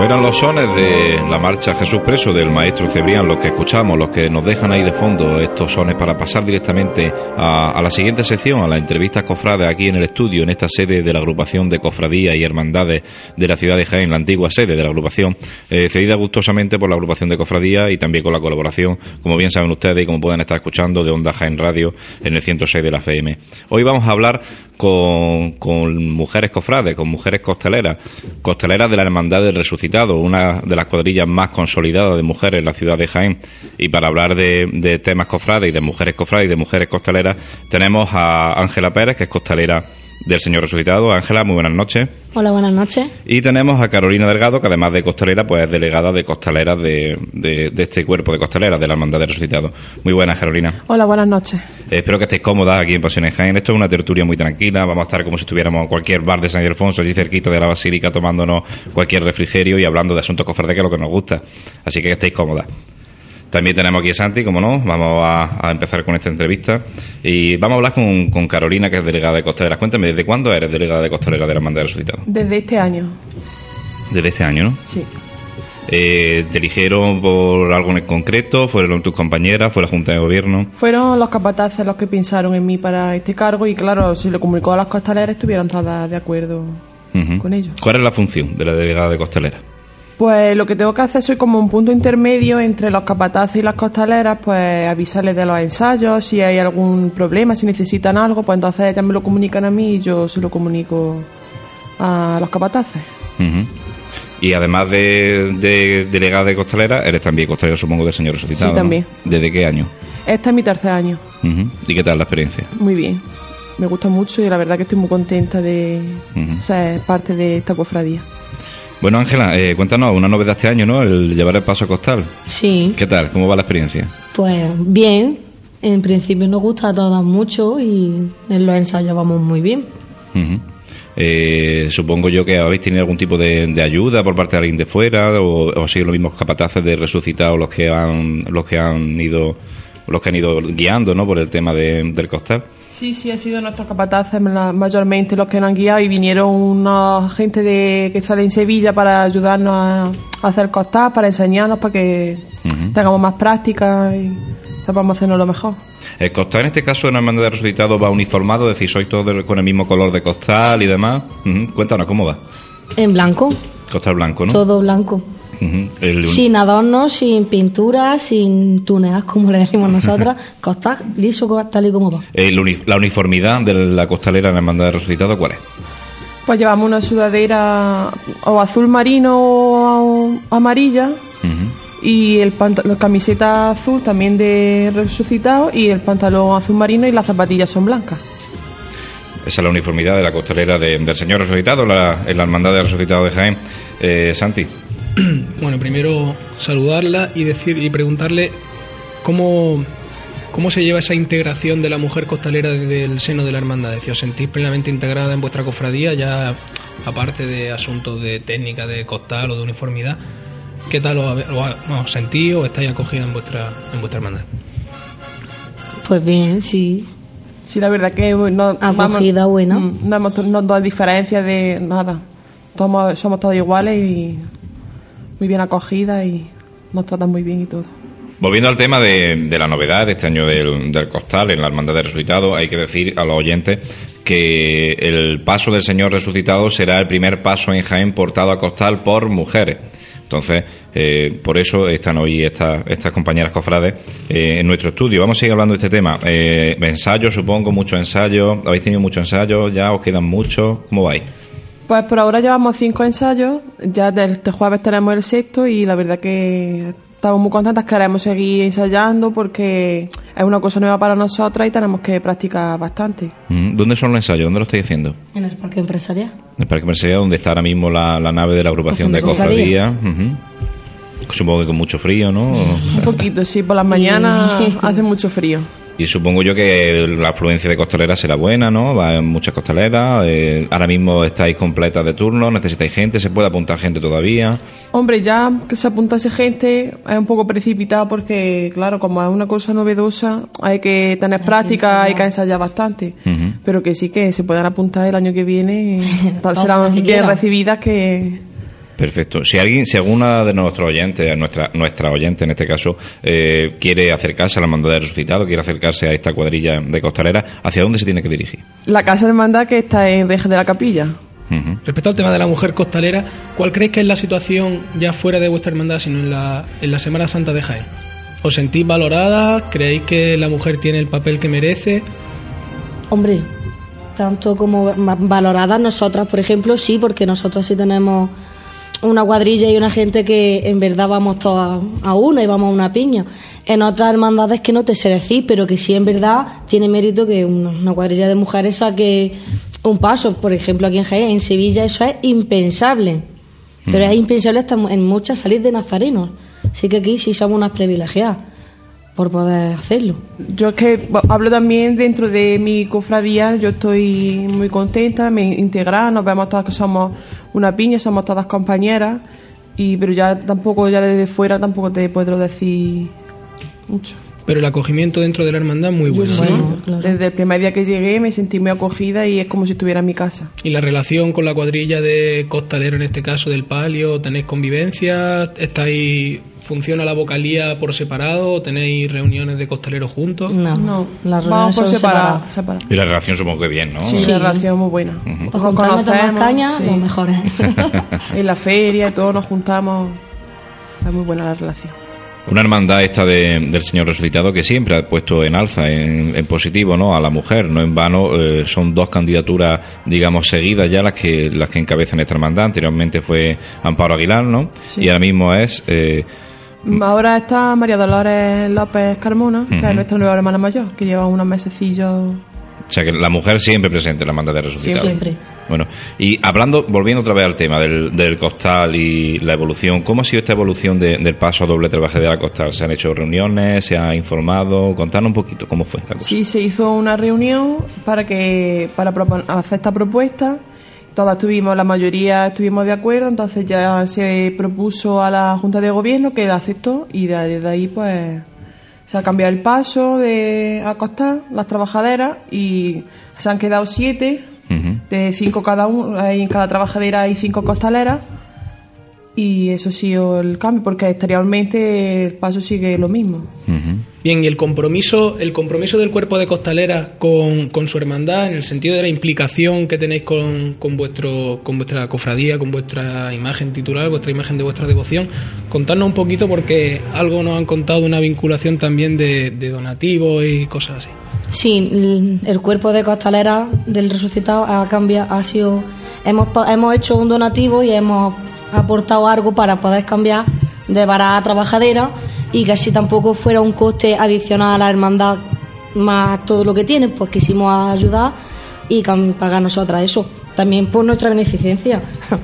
Fueron los sones de la marcha Jesús Preso del maestro Cebrián los que escuchamos, los que nos dejan ahí de fondo estos sones para pasar directamente a, la siguiente sección, a la entrevista cofrade aquí en el estudio, en esta sede de la agrupación de cofradías y hermandades de la ciudad de Jaén, la antigua sede de la agrupación, eh, cedida gustosamente por la agrupación de cofradías y también con la colaboración, como bien saben ustedes y como pueden estar escuchando, de Onda Jaén Radio en el 106 de la FM. Hoy vamos a hablar con, con mujeres cofrades, con mujeres costeleras, costeleras de la Hermandad del Resucitado, una de las cuadrillas más consolidadas de mujeres en la ciudad de Jaén. Y para hablar de, temas cofrades y de mujeres cofrades y de mujeres costeleras, tenemos a Ángela Pérez, que es costelera del Señor Resucitado. Ángela, muy buenas noches. Hola, buenas noches. Y tenemos a Carolina Delgado, que además de costalera, pues es delegada de costaleras de, de, este cuerpo de costaleras de la Hermandad de Resucitado. Muy buenas, Carolina. Hola, buenas noches. Eh, espero que estéis cómodas aquí en Pasiones Jaén. Esto es una tertulia muy tranquila. Vamos a estar como si estuviéramos en cualquier bar de San Ildefonso, allí cerquita de la Basílica, tomándonos cualquier refrigerio y hablando de asuntos cofrades, que es lo que nos gusta. Así que estéis cómodas. También tenemos aquí a Santi, como no, vamos a, empezar con esta entrevista. Y vamos a hablar con, Carolina, que es delegada de Costaleras. Cuéntame, ¿desde cuándo eres delegada de Costalera de la Hermandad de Resucitado? Desde este año. Desde este año, ¿no? Sí. Eh, ¿Te eligieron por algo en concreto? ¿Fueron tus compañeras? ¿Fue la Junta de Gobierno? Fueron los capataces los que pensaron en mí para este cargo y claro, si lo comunicó a las costaleras estuvieron todas de acuerdo con ellos. ¿Cuál es la función de la delegada de Costalera? Pues lo que tengo que hacer soy como un punto intermedio entre los capataces y las costaleras, pues avisarles de los ensayos, si hay algún problema, si necesitan algo, pues entonces ellas me lo comunican a mí y yo se lo comunico a los capataces. Y además de, de delegada de costalera, eres también costalera, supongo, del señor resucitado. Sí, también. ¿Desde qué año? Este es mi tercer año. ¿Y qué tal la experiencia? Muy bien. Me gusta mucho y la verdad que estoy muy contenta de ser parte de esta cofradía. Bueno, Ángela, eh, cuéntanos, una novedad este año, ¿no? El llevar el paso a costal. Sí. ¿Qué tal? ¿Cómo va la experiencia? Pues bien. En principio nos gusta a todas mucho y en los ensayos vamos muy bien. Eh, supongo yo que habéis tenido algún tipo de, de ayuda por parte de alguien de fuera o, o sido los mismos capataces de resucitados los que han los que han ido los que han ido guiando, ¿no? Por el tema de- del costal. Sí, sí, ha sido nuestros capataces mayormente los que nos han guiado y vinieron una gente de, que sale en Sevilla para ayudarnos a, hacer costal, para enseñarnos, para que tengamos más práctica y sepamos hacernos lo mejor. El costal en este caso en la hermandad de resucitados va uniformado, es decir, sois todos con el mismo color de costal y demás. Cuéntanos cómo va. En blanco, Costal blanco, ¿no? todo blanco. El- Sin adornos, sin pintura, sin tuneas, como le decimos nosotras. Costal liso, tal y como va. el uni- la uniformidad de la costalera en la hermandad de resucitados, ¿cuál es? Pues llevamos una sudadera o azul marino o amarilla y el la camiseta azul también de resucitado y el pantalón azul marino y las zapatillas son blancas. Esa es la uniformidad de la costalera de- del Señor Resucitado la, en la Hermandad de Resucitados de Jaén. Eh, Santi, Bueno, primero saludarla y decir y preguntarle cómo, cómo se lleva esa integración de la mujer costalera desde el seno de la hermandad. Decir, ¿os sentís plenamente integrada en vuestra cofradía, ya aparte de asuntos de técnica, de costal o de uniformidad? ¿Qué tal os, os sentís o estáis acogida en vuestra, en vuestra hermandad? Pues bien, sí. Sí, la verdad que no, Acogida vamos, buena. mm, No hemos no, no hay diferencia de nada. Somos, somos todos iguales y muy bien acogidas y nos tratan muy bien y todo. volviendo al tema de, de la novedad de este año del, del costal en la Hermandad de Resucitados, hay que decir a los oyentes que el paso del Señor Resucitado será el primer paso en Jaén portado a costal por mujeres. Entonces, eh, por eso están hoy estas, estas compañeras cofrades eh, en nuestro estudio. Vamos a seguir hablando de este tema. Eh, ensayos, supongo, muchos ensayos. ¿Habéis tenido muchos ensayos? ¿Ya os quedan muchos? ¿Cómo vais? Pues por ahora llevamos cinco ensayos, ya del este jueves tenemos el sexto y la verdad que estamos muy contentas, queremos seguir ensayando porque es una cosa nueva para nosotras y tenemos que practicar bastante. Mm, ¿Dónde son los ensayos? ¿Dónde los estáis haciendo? En el parque empresarial. En el Parque Mercedes, donde está ahora mismo la, la nave de la agrupación de Cofradía. Supongo que con mucho frío, ¿no? Un poquito, sí, por las mañanas hace mucho frío. Y supongo yo que la afluencia de costaleras será buena, ¿no? Va en muchas costaleras. eh, ahora mismo estáis completas de turno, necesitáis gente, se puede apuntar gente todavía. Hombre, ya que se apuntase gente es un poco precipitado porque, claro, como es una cosa novedosa, hay que tener práctica, hay que ensayar bastante. Pero que sí que se puedan apuntar el año que viene, y tal, serán que bien recibidas que... Perfecto. Si alguien, si alguna de nuestros oyentes, nuestra, nuestra oyente en este caso, eh, quiere acercarse a la hermandad de resucitado, quiere acercarse a esta cuadrilla de costaleras, ¿hacia dónde se tiene que dirigir? La casa hermandad que está en Reja de la Capilla. Respecto al tema de la mujer costalera, ¿cuál creéis que es la situación ya fuera de vuestra hermandad, sino en la, en la Semana Santa de Jaén? ¿Os sentís valoradas? ¿Creéis que la mujer tiene el papel que merece? Hombre, tanto como valoradas nosotras, por ejemplo, sí, porque nosotros sí tenemos una cuadrilla y una gente que en verdad vamos todas a una y vamos a una piña. En otras hermandades que no te sé decir, pero que sí en verdad tiene mérito que una, cuadrilla de mujeres saque un paso. Por ejemplo, aquí en Jaén, en Sevilla, eso es impensable. Pero es impensable hasta en muchas salir de nazarenos. Así que aquí sí somos unas privilegiadas por poder hacerlo. Yo es que hablo también dentro de mi cofradía, yo estoy muy contenta, me integrada, nos vemos todas que somos una piña, somos todas compañeras, y pero ya tampoco, ya desde fuera tampoco te puedo decir mucho. Pero el acogimiento dentro de la hermandad es muy bueno, sí, ¿no? desde el primer día que llegué me sentí muy acogida y es como si estuviera en mi casa. Y la relación con la cuadrilla de costalero, en este caso del palio, ¿tenéis convivencia? ¿Estáis, ¿Funciona la vocalía por separado? ¿Tenéis reuniones de costaleros juntos? No, No, las vamos reuniones por son separado. Y la relación supongo que bien, ¿no? Sí, Sí. la relación muy buena. Pues Nos comprarme tomar conocemos, caña, sí. pues mejor es. en la feria todos nos juntamos. Es muy buena la relación. Una hermandad esta de- del Señor Resucitado que siempre ha puesto en alza, en, en positivo, ¿no? A la mujer, no en vano, eh, son dos candidaturas, digamos, seguidas ya las que las que encabezan esta hermandad. Anteriormente fue Amparo Aguilar, ¿no? Sí. Y ahora mismo es eh, Ahora está María Dolores López Carmona, que es nuestra nueva hermana mayor, que lleva unos mesecillos. O sea que la mujer siempre presente en la hermandad de resucitado. Siempre. Bueno, y hablando, volviendo otra vez al tema del, del costal y la evolución, ¿cómo ha sido esta evolución de- del paso a doble trabaje de la costal? ¿Se han hecho reuniones? ¿Se ha informado? Contanos un poquito cómo fue la cosa. Sí, se hizo una reunión para que para hacer esta propuesta todas tuvimos, la mayoría estuvimos de acuerdo, entonces ya se propuso a la Junta de Gobierno que la aceptó y desde ahí pues se ha cambiado el paso de acostar las trabajaderas y se han quedado siete, de cinco cada uno, en cada trabajadera hay cinco costaleras y eso ha sido el cambio porque exteriormente el paso sigue lo mismo. Bien, y el compromiso, el compromiso del cuerpo de costalera con, con su hermandad, en el sentido de la implicación que tenéis con, con, vuestro, con vuestra cofradía, con vuestra imagen titular, vuestra imagen de vuestra devoción, contadnos un poquito porque algo nos han contado de una vinculación también de, de donativos y cosas así. Sí, el cuerpo de costalera del resucitado ha cambiado, ha sido, hemos, hemos hecho un donativo y hemos aportado algo para poder cambiar de vara a trabajadera y que así tampoco fuera un coste adicional a la hermandad más todo lo que tiene, pues quisimos ayudar y pagar nosotras eso, también por nuestra beneficencia.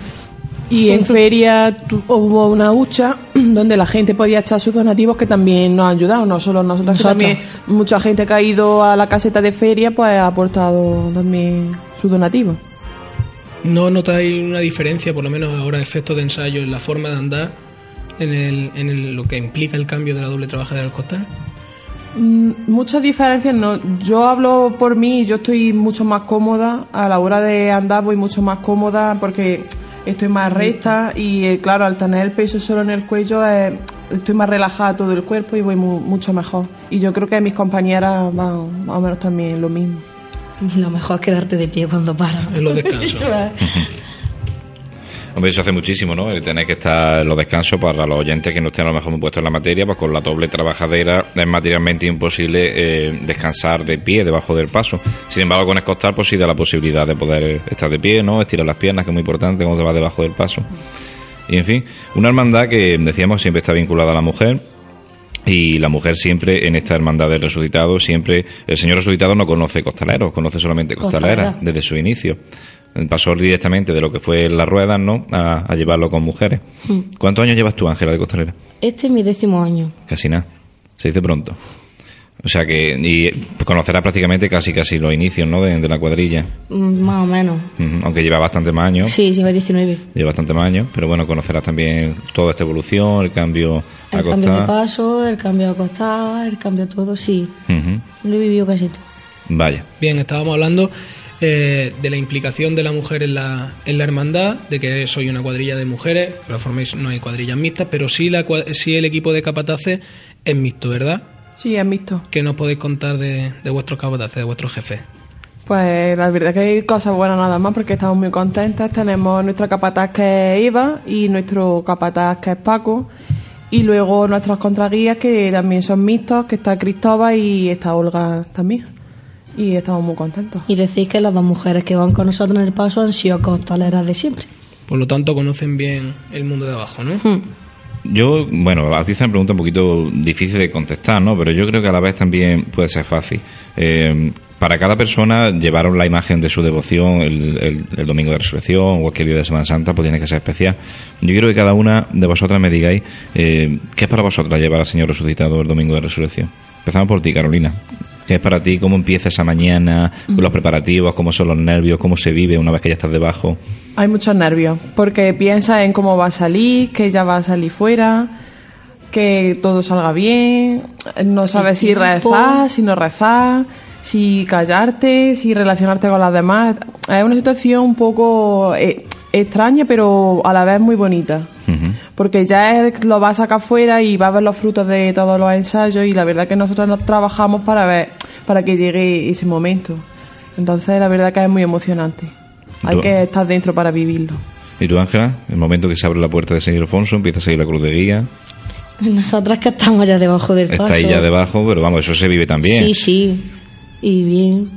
Y en feria hubo una hucha donde la gente podía echar sus donativos que también nos han ayudado, no solo nosotros, también mucha gente que ha ido a la caseta de feria pues ha aportado también sus donativos. ¿No notáis una diferencia, por lo menos ahora, efecto de ensayo en la forma de andar, en, el, en lo que implica el cambio de la doble trabajadera del costal? Mm, muchas diferencias no. Yo hablo por mí, yo estoy mucho más cómoda a la hora de andar, voy mucho más cómoda porque estoy más recta y eh, claro, al tener el peso solo en el cuello eh, estoy más relajada todo el cuerpo y voy mucho mejor. Y yo creo que mis compañeras van más o menos también lo mismo. Lo mejor es quedarte de pie cuando paras. En los descansos. Hombre, eso hace muchísimo, ¿no? El tener que estar en los descansos para los oyentes que no estén a lo mejor muy puestos en la materia, pues con la doble trabajadera es materialmente imposible eh, descansar de pie debajo del paso. Sin embargo, con escostar, pues sí da la posibilidad de poder estar de pie, ¿no? Estirar las piernas, que es muy importante cuando se va debajo del paso. Y en fin, una hermandad que decíamos siempre está vinculada a la mujer, y la mujer siempre en esta hermandad del resucitado, siempre el Señor resucitado no conoce costaleros, conoce solamente costaleras desde su inicio. Pasó directamente de lo que fue la rueda, ¿no? A, llevarlo con mujeres. Mm. ¿Cuántos años llevas tú, Ángela, de costalera? Este es mi décimo año. Casi nada. Se dice pronto. O sea que y conocerás prácticamente casi casi los inicios ¿no? de, la cuadrilla. Mm, más o menos. Aunque lleva bastante más años. Sí, lleva 19. Lleva bastante más años, pero bueno, conocerás también toda esta evolución, el cambio a El cambio de paso, el cambio a costar, el cambio todo, sí. Lo he vivido casi todo. Vaya. Bien, estábamos hablando eh, de la implicación de la mujer en la, en la hermandad, de que soy una cuadrilla de mujeres, pero forméis no hay cuadrillas mixtas, pero sí, la, sí el equipo de capataces es mixto, ¿verdad? Sí, es mixto. ¿Qué nos podéis contar de, de vuestros de vuestros jefes? Pues la verdad que hay cosas buenas nada más porque estamos muy contentas. Tenemos nuestra capataz que es Eva y nuestro capataz que es Paco. Y luego nuestras contraguías que también son mixtos, que está Cristóbal y está Olga también. Y estamos muy contentos. Y decís que las dos mujeres que van con nosotros en el paso han sido costaleras de siempre. Por lo tanto, conocen bien el mundo de abajo, ¿no? Hmm. Yo, bueno, a ti se me pregunta un poquito difícil de contestar, ¿no? Pero yo creo que a la vez también puede ser fácil. Eh, para cada persona llevaron la imagen de su devoción el, el, domingo de resurrección o cualquier día de Semana Santa, pues tiene que ser especial. Yo quiero que cada una de vosotras me digáis eh, qué es para vosotras llevar al Señor resucitado el domingo de resurrección. Empezamos por ti, Carolina. ¿Qué es para ti? ¿Cómo empieza esa mañana? ¿Los preparativos? ¿Cómo son los nervios? ¿Cómo se vive una vez que ya estás debajo? Hay muchos nervios, porque piensa en cómo va a salir, que ya va a salir fuera, que todo salga bien, no sabes si rezar, si no rezar, si callarte, si relacionarte con las demás. Es una situación un poco eh, extraña, pero a la vez muy bonita porque ya lo va a sacar fuera y va a ver los frutos de todos los ensayos y la verdad que nosotros nos trabajamos para ver, para que llegue ese momento. Entonces la verdad que es muy emocionante. Hay que estar dentro para vivirlo. ¿Y tú, Ángela? El momento que se abre la puerta de Señor Alfonso, empieza a seguir la cruz de guía. Nosotras que estamos ya debajo del paso. Está ahí ya debajo, pero vamos, eso se vive también. Sí, sí. Y bien.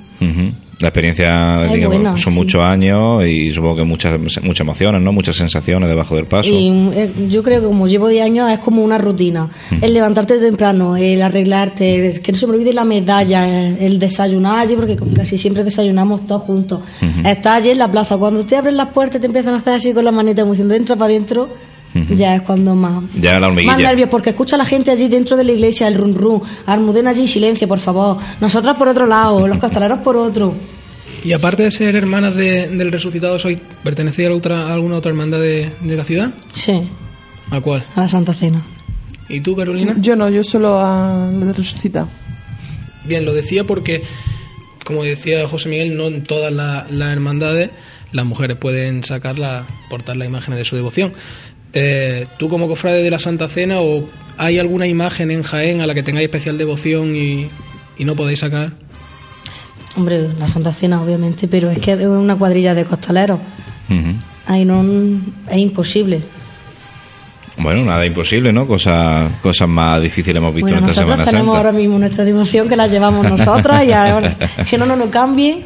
La experiencia, digamos, son muchos años y supongo que muchas muchas emociones, ¿no? Muchas sensaciones debajo del paso. Y eh, yo creo que como llevo 10 años es como una rutina. El levantarte temprano, el arreglarte, que no se me olvide la medalla, el desayunar allí, porque casi siempre desayunamos todos juntos. Estás allí en la plaza, cuando te abren las puertas te empiezan a hacer así con la manita, como diciendo, entra para adentro, ya es cuando más, ya la más nervios, porque escucha a la gente allí dentro de la iglesia, el rum rum, Almudena allí, silencio, por favor. Nosotras por otro lado, los castaleros por otro. Y aparte de ser hermanas de- del resucitado, ¿soy pertenecéis a, otra, a alguna otra hermandad de, de la ciudad? Sí, ¿A cuál? a la Santa Cena. ¿Y tú, Carolina? Yo no, yo solo a la de resucitar. Bien, lo decía porque, como decía José Miguel, no en todas la- las hermandades las mujeres pueden sacarla, portar las imágenes de su devoción. Eh, ¿Tú como cofrade de la Santa Cena o hay alguna imagen en Jaén a la que tengáis especial devoción y, y no podéis sacar? Hombre, la Santa Cena, obviamente, pero es que es una cuadrilla de costaleros. Ahí no es imposible. Bueno, nada imposible, ¿no? Cosas, cosas más difíciles hemos visto Bueno, en esta nosotros Semana tenemos Santa. ahora mismo nuestra devoción que la llevamos nosotras y ahora que no nos lo cambien.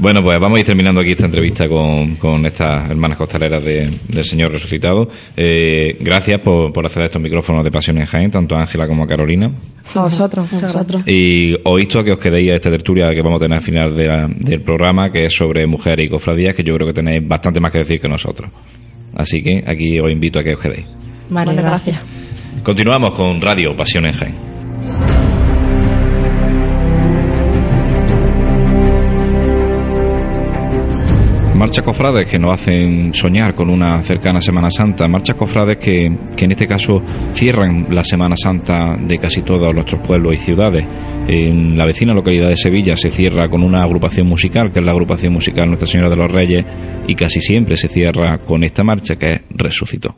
Bueno, pues vamos a ir terminando aquí esta entrevista con, con estas hermanas costaleras de- del Señor Resucitado. Eh, gracias por, por acceder a estos micrófonos de Pasión en Jaén, tanto a Ángela como a Carolina. A vosotros. Muchas gracias. Y os insto a que os quedéis a esta tertulia que vamos a tener al final de la- del programa, que es sobre mujeres y cofradías, que yo creo que tenéis bastante más que decir que nosotros. Así que aquí os invito a que os quedéis. Vale, Vale, gracias. Continuamos con Radio Pasión en Jaén. Marchas cofrades que nos hacen soñar con una cercana Semana Santa, marchas cofrades que, que en este caso cierran la Semana Santa de casi todos nuestros pueblos y ciudades. En la vecina localidad de Sevilla se cierra con una agrupación musical, que es la agrupación musical Nuestra Señora de los Reyes, y casi siempre se cierra con esta marcha que es Resucitó.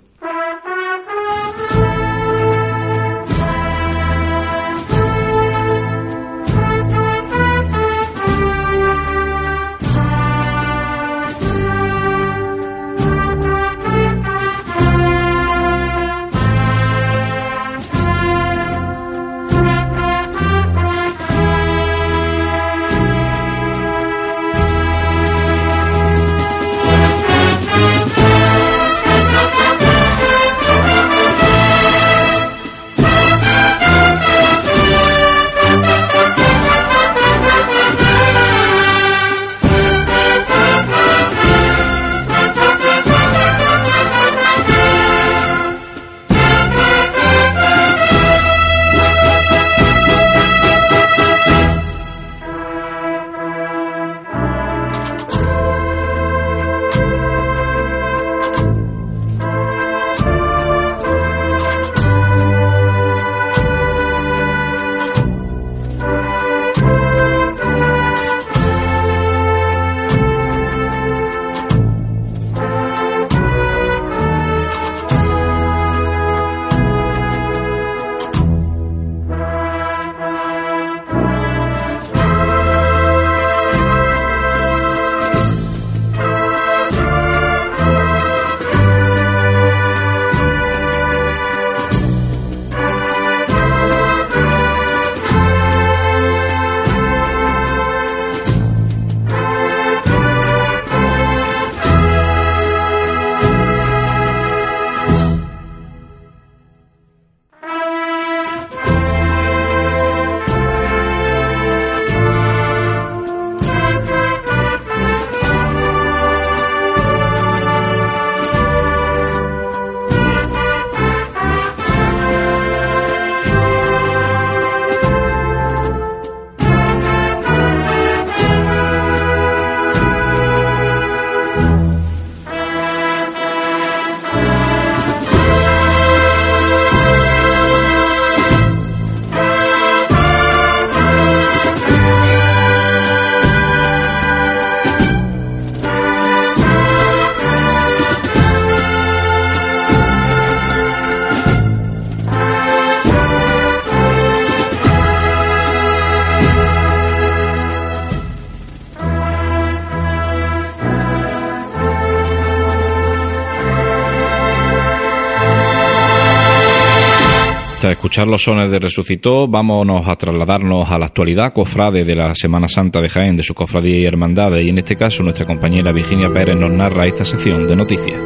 Tras escuchar los sones de Resucitó, vámonos a trasladarnos a la actualidad, cofrade de la Semana Santa de Jaén, de su cofradía y hermandades, y en este caso nuestra compañera Virginia Pérez nos narra esta sección de noticias.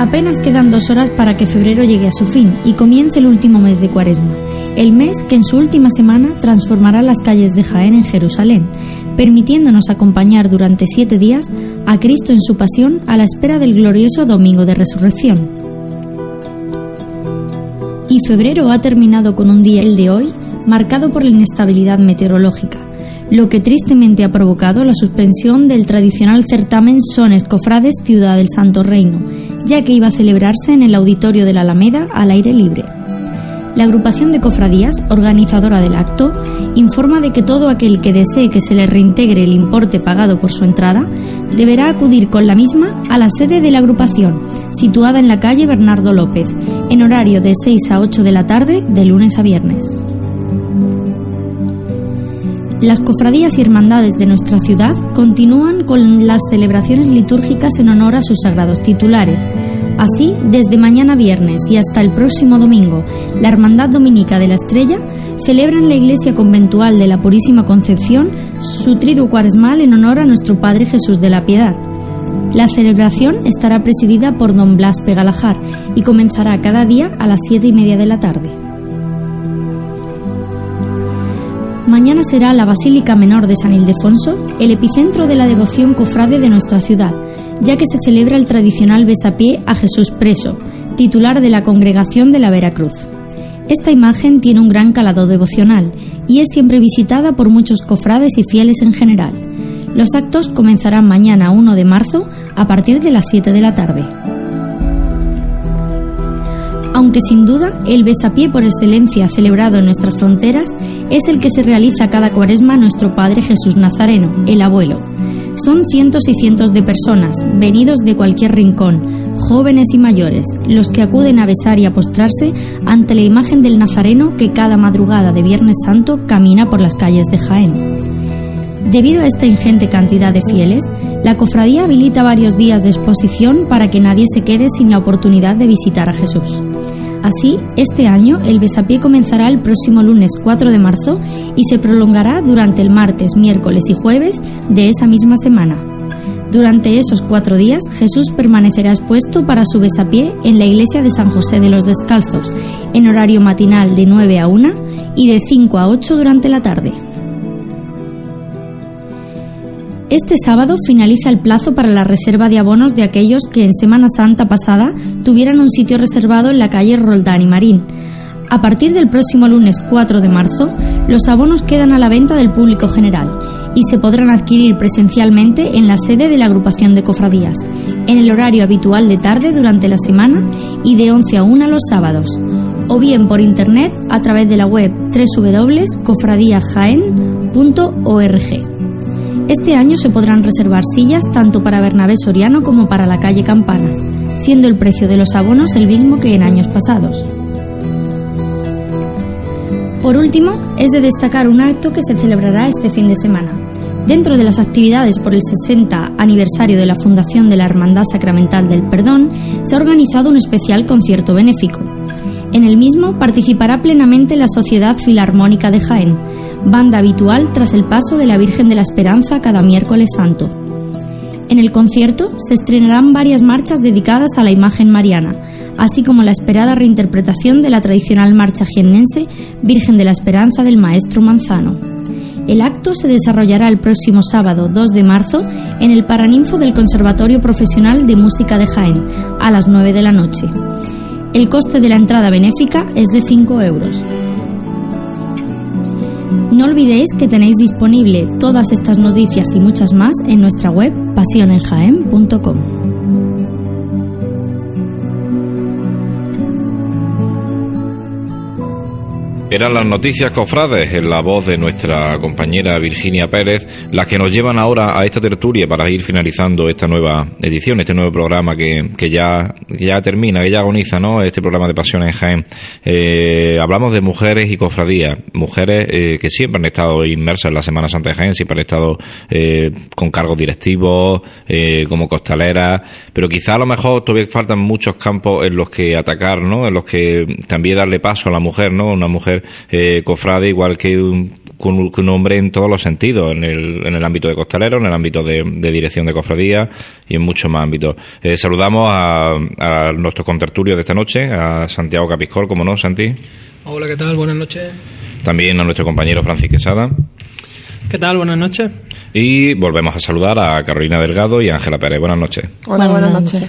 Apenas quedan dos horas para que febrero llegue a su fin y comience el último mes de Cuaresma, el mes que en su última semana transformará las calles de Jaén en Jerusalén, permitiéndonos acompañar durante siete días a Cristo en su pasión a la espera del glorioso Domingo de Resurrección. y febrero ha terminado con un día, el de hoy, marcado por la inestabilidad meteorológica, lo que tristemente ha provocado la suspensión del tradicional certamen Sones Cofrades Ciudad del Santo Reino, ya que iba a celebrarse en el auditorio de la Alameda al aire libre. La agrupación de cofradías, organizadora del acto, informa de que todo aquel que desee que se le reintegre el importe pagado por su entrada deberá acudir con la misma a la sede de la agrupación, situada en la calle Bernardo López, en horario de 6 a 8 de la tarde de lunes a viernes. Las cofradías y hermandades de nuestra ciudad continúan con las celebraciones litúrgicas en honor a sus sagrados titulares, Así, desde mañana viernes y hasta el próximo domingo, la Hermandad Dominica de la Estrella celebra en la iglesia conventual de la Purísima Concepción su triduo cuaresmal en honor a nuestro Padre Jesús de la Piedad. La celebración estará presidida por don Blas Pegalajar y comenzará cada día a las siete y media de la tarde. Mañana será la Basílica Menor de San Ildefonso el epicentro de la devoción cofrade de nuestra ciudad, ya que se celebra el tradicional besapié a Jesús preso, titular de la Congregación de la Veracruz. Esta imagen tiene un gran calado devocional y es siempre visitada por muchos cofrades y fieles en general. Los actos comenzarán mañana 1 de marzo a partir de las 7 de la tarde. Aunque sin duda el besapié por excelencia celebrado en nuestras fronteras es el que se realiza cada cuaresma nuestro Padre Jesús Nazareno, el abuelo, son cientos y cientos de personas, venidos de cualquier rincón, jóvenes y mayores, los que acuden a besar y a postrarse ante la imagen del Nazareno que cada madrugada de Viernes Santo camina por las calles de Jaén. Debido a esta ingente cantidad de fieles, la cofradía habilita varios días de exposición para que nadie se quede sin la oportunidad de visitar a Jesús. Así, este año el besapié comenzará el próximo lunes 4 de marzo y se prolongará durante el martes, miércoles y jueves de esa misma semana. Durante esos cuatro días, Jesús permanecerá expuesto para su besapié en la iglesia de San José de los Descalzos, en horario matinal de 9 a 1 y de 5 a 8 durante la tarde. Este sábado finaliza el plazo para la reserva de abonos de aquellos que en Semana Santa pasada tuvieran un sitio reservado en la calle Roldán y Marín. A partir del próximo lunes 4 de marzo, los abonos quedan a la venta del público general y se podrán adquirir presencialmente en la sede de la agrupación de cofradías, en el horario habitual de tarde durante la semana y de 11 a 1 los sábados, o bien por internet a través de la web www.cofradiajaen.org. Este año se podrán reservar sillas tanto para Bernabé Soriano como para la calle Campanas, siendo el precio de los abonos el mismo que en años pasados. Por último, es de destacar un acto que se celebrará este fin de semana. Dentro de las actividades por el 60 aniversario de la fundación de la Hermandad Sacramental del Perdón, se ha organizado un especial concierto benéfico. En el mismo participará plenamente la Sociedad Filarmónica de Jaén, banda habitual tras el paso de la Virgen de la Esperanza cada miércoles santo. En el concierto se estrenarán varias marchas dedicadas a la imagen mariana, así como la esperada reinterpretación de la tradicional marcha jiennense Virgen de la Esperanza del maestro Manzano. El acto se desarrollará el próximo sábado 2 de marzo en el Paraninfo del Conservatorio Profesional de Música de Jaén, a las 9 de la noche. El coste de la entrada benéfica es de 5 euros. No olvidéis que tenéis disponible todas estas noticias y muchas más en nuestra web pasionenjaen.com. Eran las noticias cofrades en la voz de nuestra compañera Virginia Pérez, las que nos llevan ahora a esta tertulia para ir finalizando esta nueva edición, este nuevo programa que, que ya, ya termina, que ya agoniza, ¿no? Este programa de Pasión en Jaén. Eh, hablamos de mujeres y cofradías, mujeres eh, que siempre han estado inmersas en la Semana Santa de Jaén, siempre han estado eh, con cargos directivos, como costaleras, pero quizá a lo mejor todavía faltan muchos campos en los que atacar, ¿no? En los que también darle paso a la mujer, ¿no? Una mujer eh, cofrade igual que un, un hombre en todos los sentidos, en el, en el ámbito de costalero, en el ámbito de, dirección de cofradía y en muchos más ámbitos. Eh, saludamos a, a nuestros contertulios de esta noche, a Santiago Capiscol, como no, Santi. Hola, ¿qué tal? Buenas noches. También a nuestro compañero Francis Quesada. ¿Qué tal? Buenas noches. Y volvemos a saludar a Carolina Delgado y a Ángela Pérez. Buenas noches. Hola, buenas noches.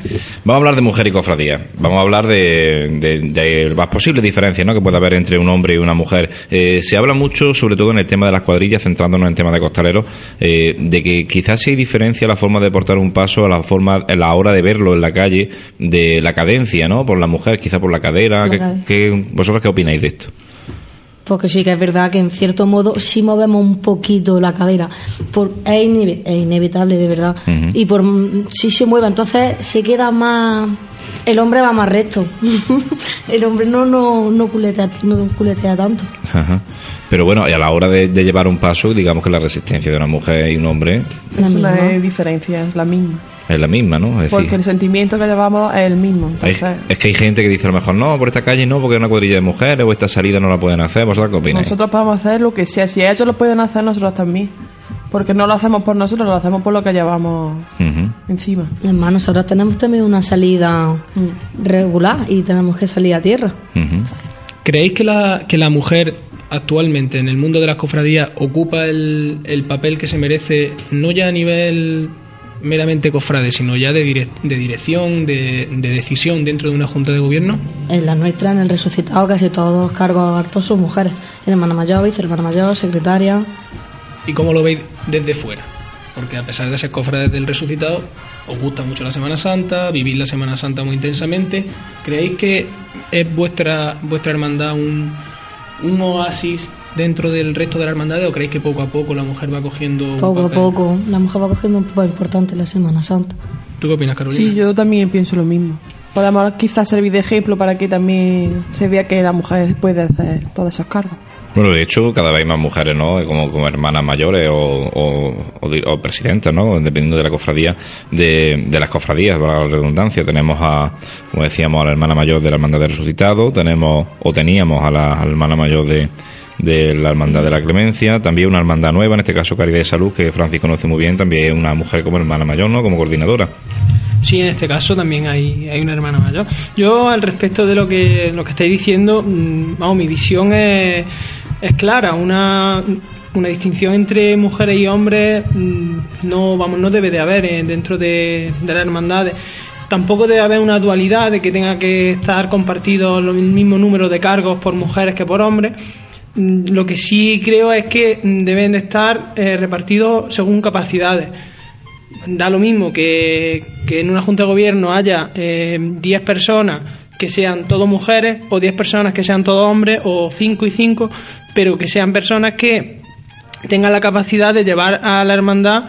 Vamos a hablar de mujer y cofradía. Vamos a hablar de, de- de las posibles diferencias ¿no? que puede haber entre un hombre y una mujer. Eh, se habla mucho, sobre todo en el tema de las cuadrillas, centrándonos en el tema de costaleros, eh, de que quizás sí hay diferencia la forma de portar un paso a la forma, a la hora de verlo en la calle, de la cadencia, ¿no? Por la mujer, quizá por la cadera. La ¿Qué- cadera. qué- ¿Vosotros qué opináis de esto? Porque sí que es verdad que en cierto modo sí movemos un poquito la cadera. Por, es, inevi- es inevitable, de verdad. Y por mm, sí se mueve, entonces se queda más. El hombre va más recto. el hombre no, no, no, culetea, no culetea tanto. Ajá. Pero bueno, y a la hora de, de llevar un paso, digamos que la resistencia de una mujer y un hombre La misma. es diferencia, es la misma. Es la misma, ¿no? Es Porque decir, el sentimiento que llevamos es el mismo. hay- es que hay gente que dice a lo mejor no, por esta calle no, porque es una cuadrilla de mujeres o esta salida no la pueden hacer. ¿Vosotros qué opináis? nosotros podemos hacer lo que sea. Si ellos lo pueden hacer, nosotros también. Porque no lo hacemos por nosotros, lo hacemos por lo que llevamos Ujú. encima. Además, nosotros tenemos también una salida regular y tenemos que salir a tierra. ¿Creéis que la, que la mujer actualmente en el mundo de las cofradías ocupa el, el papel que se merece, no ya a nivel meramente cofrade, sino ya de, direc- de dirección, de, de decisión dentro de una junta de gobierno? En la nuestra, en el resucitado, casi todos los cargos hartos son mujeres. Hermana mayor, vicehermana mayor, secretaria. ¿Y cómo lo veis desde fuera? Porque a pesar de ser cofrades del resucitado, os gusta mucho la Semana Santa, vivís la Semana Santa muy intensamente. ¿Creéis que es vuestra, vuestra hermandad un, un oasis dentro del resto de la hermandad o creéis que poco a poco la mujer va cogiendo un Poco a papel? poco, la mujer va cogiendo un papel importante en la Semana Santa. ¿Tú qué opinas, Carolina? Sí, yo también pienso lo mismo. Podemos quizás servir de ejemplo para que también se vea que la mujer puede hacer todos esos cargos. Bueno, de hecho, cada vez hay más mujeres, ¿no? Como, como hermanas mayores o, o, o presidentas, ¿no? Dependiendo de la cofradía, de, de las cofradías, para la redundancia. Tenemos a, como decíamos, a la hermana mayor de la Hermandad de Resucitado, tenemos, o teníamos a la, a la hermana mayor de, de la Hermandad de la Clemencia, también una hermandad nueva, en este caso Caridad de Salud, que Francis conoce muy bien, también una mujer como hermana mayor, ¿no? Como coordinadora. Sí, en este caso también hay, hay una hermana mayor. Yo, al respecto de lo que, lo que estáis diciendo, mm, vamos, mi visión es, es clara. Una, una distinción entre mujeres y hombres mm, no, vamos, no debe de haber eh, dentro de, de las hermandades. Tampoco debe haber una dualidad de que tenga que estar compartido el mismo número de cargos por mujeres que por hombres. Lo que sí creo es que deben de estar eh, repartidos según capacidades da lo mismo que, en una junta de gobierno haya eh, 10 personas que sean todos mujeres o 10 personas que sean todos hombres o 5 y 5, pero que sean personas que tengan la capacidad de llevar a la hermandad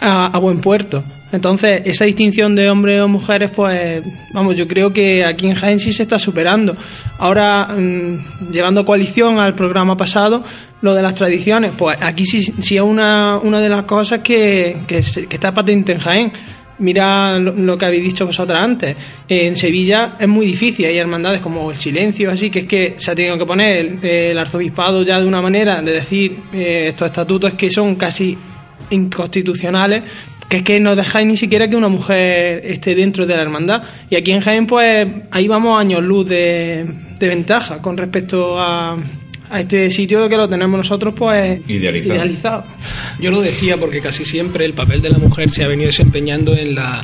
a, a buen puerto. Entonces, esa distinción de hombres o mujeres, pues, vamos, yo creo que aquí en Jaén sí se está superando. Ahora, mm, llevando coalición al programa pasado, lo de las tradiciones, pues aquí sí, sí es una, una de las cosas que, que, que está patente en Jaén. Mira lo, que habéis dicho vosotras antes. En Sevilla es muy difícil, hay hermandades como el silencio, así que es que se ha tenido que poner el, el arzobispado ya de una manera de decir eh, estos estatutos que son casi inconstitucionales, que es que no dejáis ni siquiera que una mujer esté dentro de la hermandad. Y aquí en Jaén, pues ahí vamos años luz de, de ventaja con respecto a, a este sitio que lo tenemos nosotros, pues Idealizado. idealizado. Yo lo decía porque casi siempre el papel de la mujer se ha venido desempeñando en la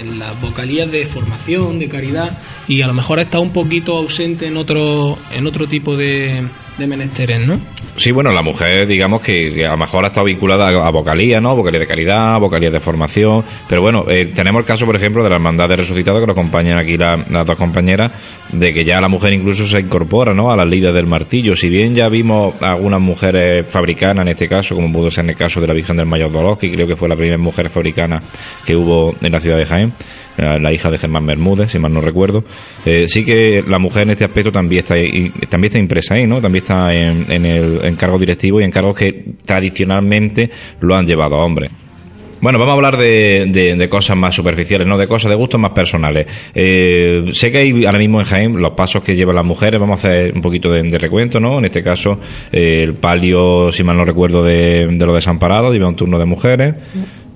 en las vocalías de formación, de caridad, y a lo mejor está un poquito ausente en otro, en otro tipo de, de menesteres, ¿no? Sí, bueno, la mujer, digamos que, a lo mejor ha estado vinculada a, a vocalía, ¿no? Vocalía de caridad, vocalía de formación. Pero bueno, eh, tenemos el caso, por ejemplo, de la Hermandad de Resucitado, que nos acompañan aquí la- las dos compañeras, de que ya la mujer incluso se incorpora, ¿no? A las líderes del martillo. Si bien ya vimos algunas mujeres fabricanas, en este caso, como pudo ser en el caso de la Virgen del Mayor Dolor, que creo que fue la primera mujer fabricana que hubo en la ciudad de Jaén, la hija de Germán Bermúdez, si mal no recuerdo. Eh, sí que la mujer en este aspecto también está también está impresa ahí, ¿no? También está en, en el en cargos directivos y en cargos que tradicionalmente lo han llevado a hombres. Bueno, vamos a hablar de, de- cosas más superficiales, ¿no? De cosas, de gustos más personales. Eh, sé que hay ahora mismo en Jaén los pasos que llevan las mujeres, vamos a hacer un poquito de, de recuento, ¿no? En este caso, eh, el palio, si mal no recuerdo, de, de los desamparados, lleva un turno de mujeres,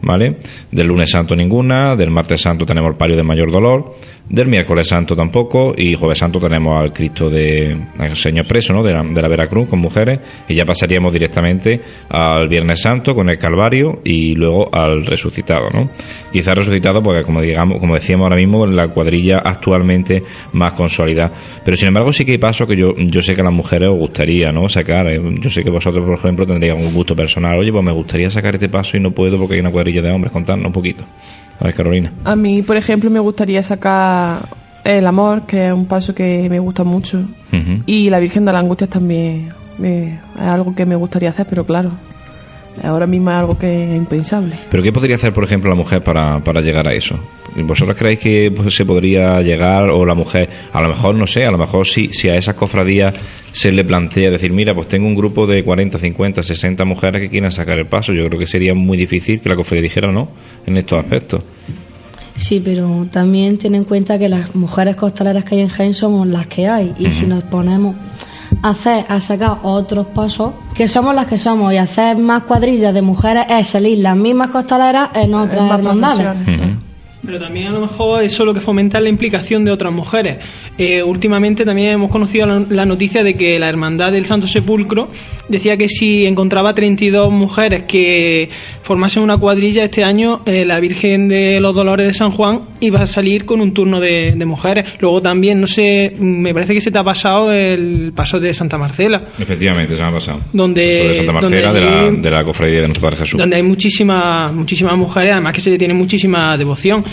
¿vale? Del lunes santo ninguna, del martes santo tenemos el palio de mayor dolor, Del miércoles santo tampoco. Y jueves santo tenemos al Cristo de al Señor preso, ¿no? De la, de la Veracruz con mujeres. Y ya pasaríamos directamente al viernes santo con el Calvario y luego al resucitado, ¿no? Quizás resucitado porque como digamos, como decíamos ahora mismo, la cuadrilla actualmente más consolidada. Pero sin embargo sí que hay pasos que yo, yo sé que a las mujeres os gustaría, ¿no? Sacar. eh, Yo sé que vosotros, por ejemplo, tendríais un gusto personal. Oye, pues me gustaría sacar este paso y no puedo porque hay una cuadrilla de hombres. Contarnos un poquito. A ver, Carolina. A mí, por ejemplo, me gustaría sacar el amor, que es un paso que me gusta mucho. Y la Virgen de las Angustias también me- es algo que me gustaría hacer, pero claro, ahora mismo es algo que es impensable. Pero ¿qué podría hacer, por ejemplo, la mujer para, para llegar a eso? ¿Vosotros creéis que pues, se podría llegar o la mujer, a lo mejor, no sé, a lo mejor si, si a esas cofradías se le plantea decir, mira, pues tengo un grupo de 40, 50, 60 mujeres que quieran sacar el paso, yo creo que sería muy difícil que la cofradía dijera no en estos aspectos. Sí, pero también ten en cuenta que las mujeres costaleras que hay en Jaén somos las que hay. Y si nos ponemos hacer, a sacar otros pasos, que somos las que somos, y hacer más cuadrillas de mujeres es salir las mismas costaleras en otras hermandades. Pero también a lo mejor eso lo que fomenta es la implicación de otras mujeres. Eh, últimamente también hemos conocido la, la noticia de que la Hermandad del Santo Sepulcro decía que si encontraba 32 mujeres que formasen una cuadrilla este año, eh, la Virgen de los Dolores de San Juan iba a salir con un turno de, de mujeres. Luego también, no sé, me parece que se te ha pasado el paso de Santa Marcela. Efectivamente, se me ha pasado. Donde- de Santa Marcela, donde de, la, de la cofradía de nuestro Padre Jesús. donde hay muchísimas muchísimas mujeres, además que se le tiene muchísima devoción.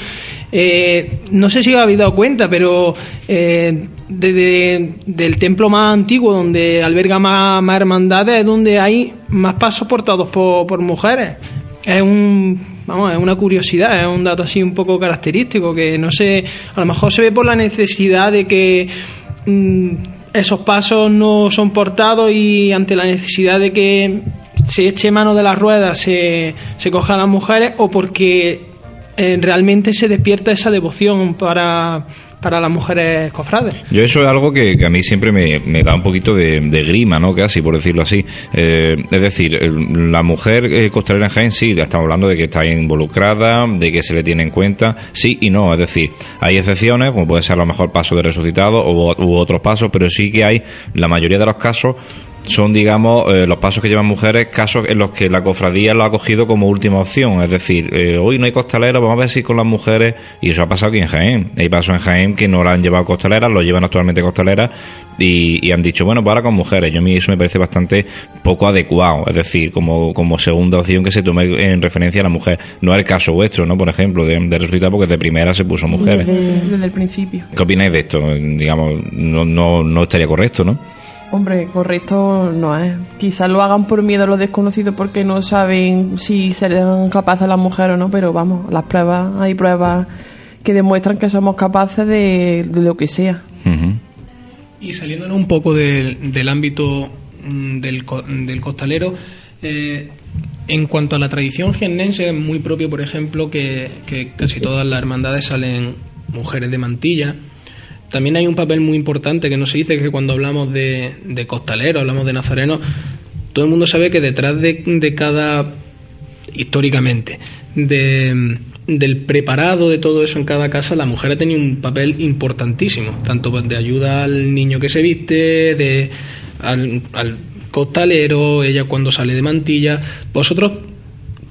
Eh, no sé si os habéis dado cuenta, pero eh, desde del templo más antiguo, donde alberga más, hermandades, es donde hay más pasos portados por, mujeres. Es un vamos, es una curiosidad, es un dato así un poco característico, que no sé, a lo mejor se ve por la necesidad de que mm, esos pasos no son portados y ante la necesidad de que se eche mano de las ruedas, se, se coja las mujeres o porque eh, realmente se despierta esa devoción para, para las mujeres cofrades. Yo eso es algo que, a mí siempre me, me da un poquito de, de grima, ¿no? Casi, por decirlo así. Eh, es decir, la mujer eh, costalera en Jaén, sí, estamos hablando de que está involucrada, de que se le tiene en cuenta, sí y no. Es decir, hay excepciones, como puede ser a lo mejor paso de resucitado u, u otros pasos, pero sí que hay, la mayoría de los casos, son, digamos, eh, los pasos que llevan mujeres, casos en los que la cofradía lo ha cogido como última opción. Es decir, eh, hoy no hay costaleros, vamos a ver si con las mujeres, y eso ha pasado aquí en Jaén. Hay pasos en Jaén que no la han llevado costaleras, lo llevan actualmente costaleras y, y han dicho, bueno, pues ahora con mujeres. Yo a mí eso me parece bastante poco adecuado. Es decir, como, como segunda opción que se tome en referencia a la mujer. No es el caso vuestro, ¿no? Por ejemplo, de, de porque de primera se puso mujeres. Desde el principio. ¿Qué opináis de esto? Digamos, no, no, no estaría correcto, ¿no? Hombre, correcto no es. Quizás lo hagan por miedo a los desconocidos porque no saben si serán capaces las mujeres o no, pero vamos, las pruebas, hay pruebas que demuestran que somos capaces de, de lo que sea. Y saliéndonos un poco del, del ámbito mm, del, co- del costalero, eh, en cuanto a la tradición jiennense, es muy propio, por ejemplo, que, que casi todas las hermandades salen mujeres de mantilla. También hay un papel muy importante que no se dice, que cuando hablamos de, de costalero, hablamos de nazareno, todo el mundo sabe que detrás de, de cada, históricamente, de, del preparado de todo eso en cada casa, la mujer ha tenido un papel importantísimo, tanto de ayuda al niño que se viste, de al costalero, ella cuando sale de mantilla. ¿Vosotros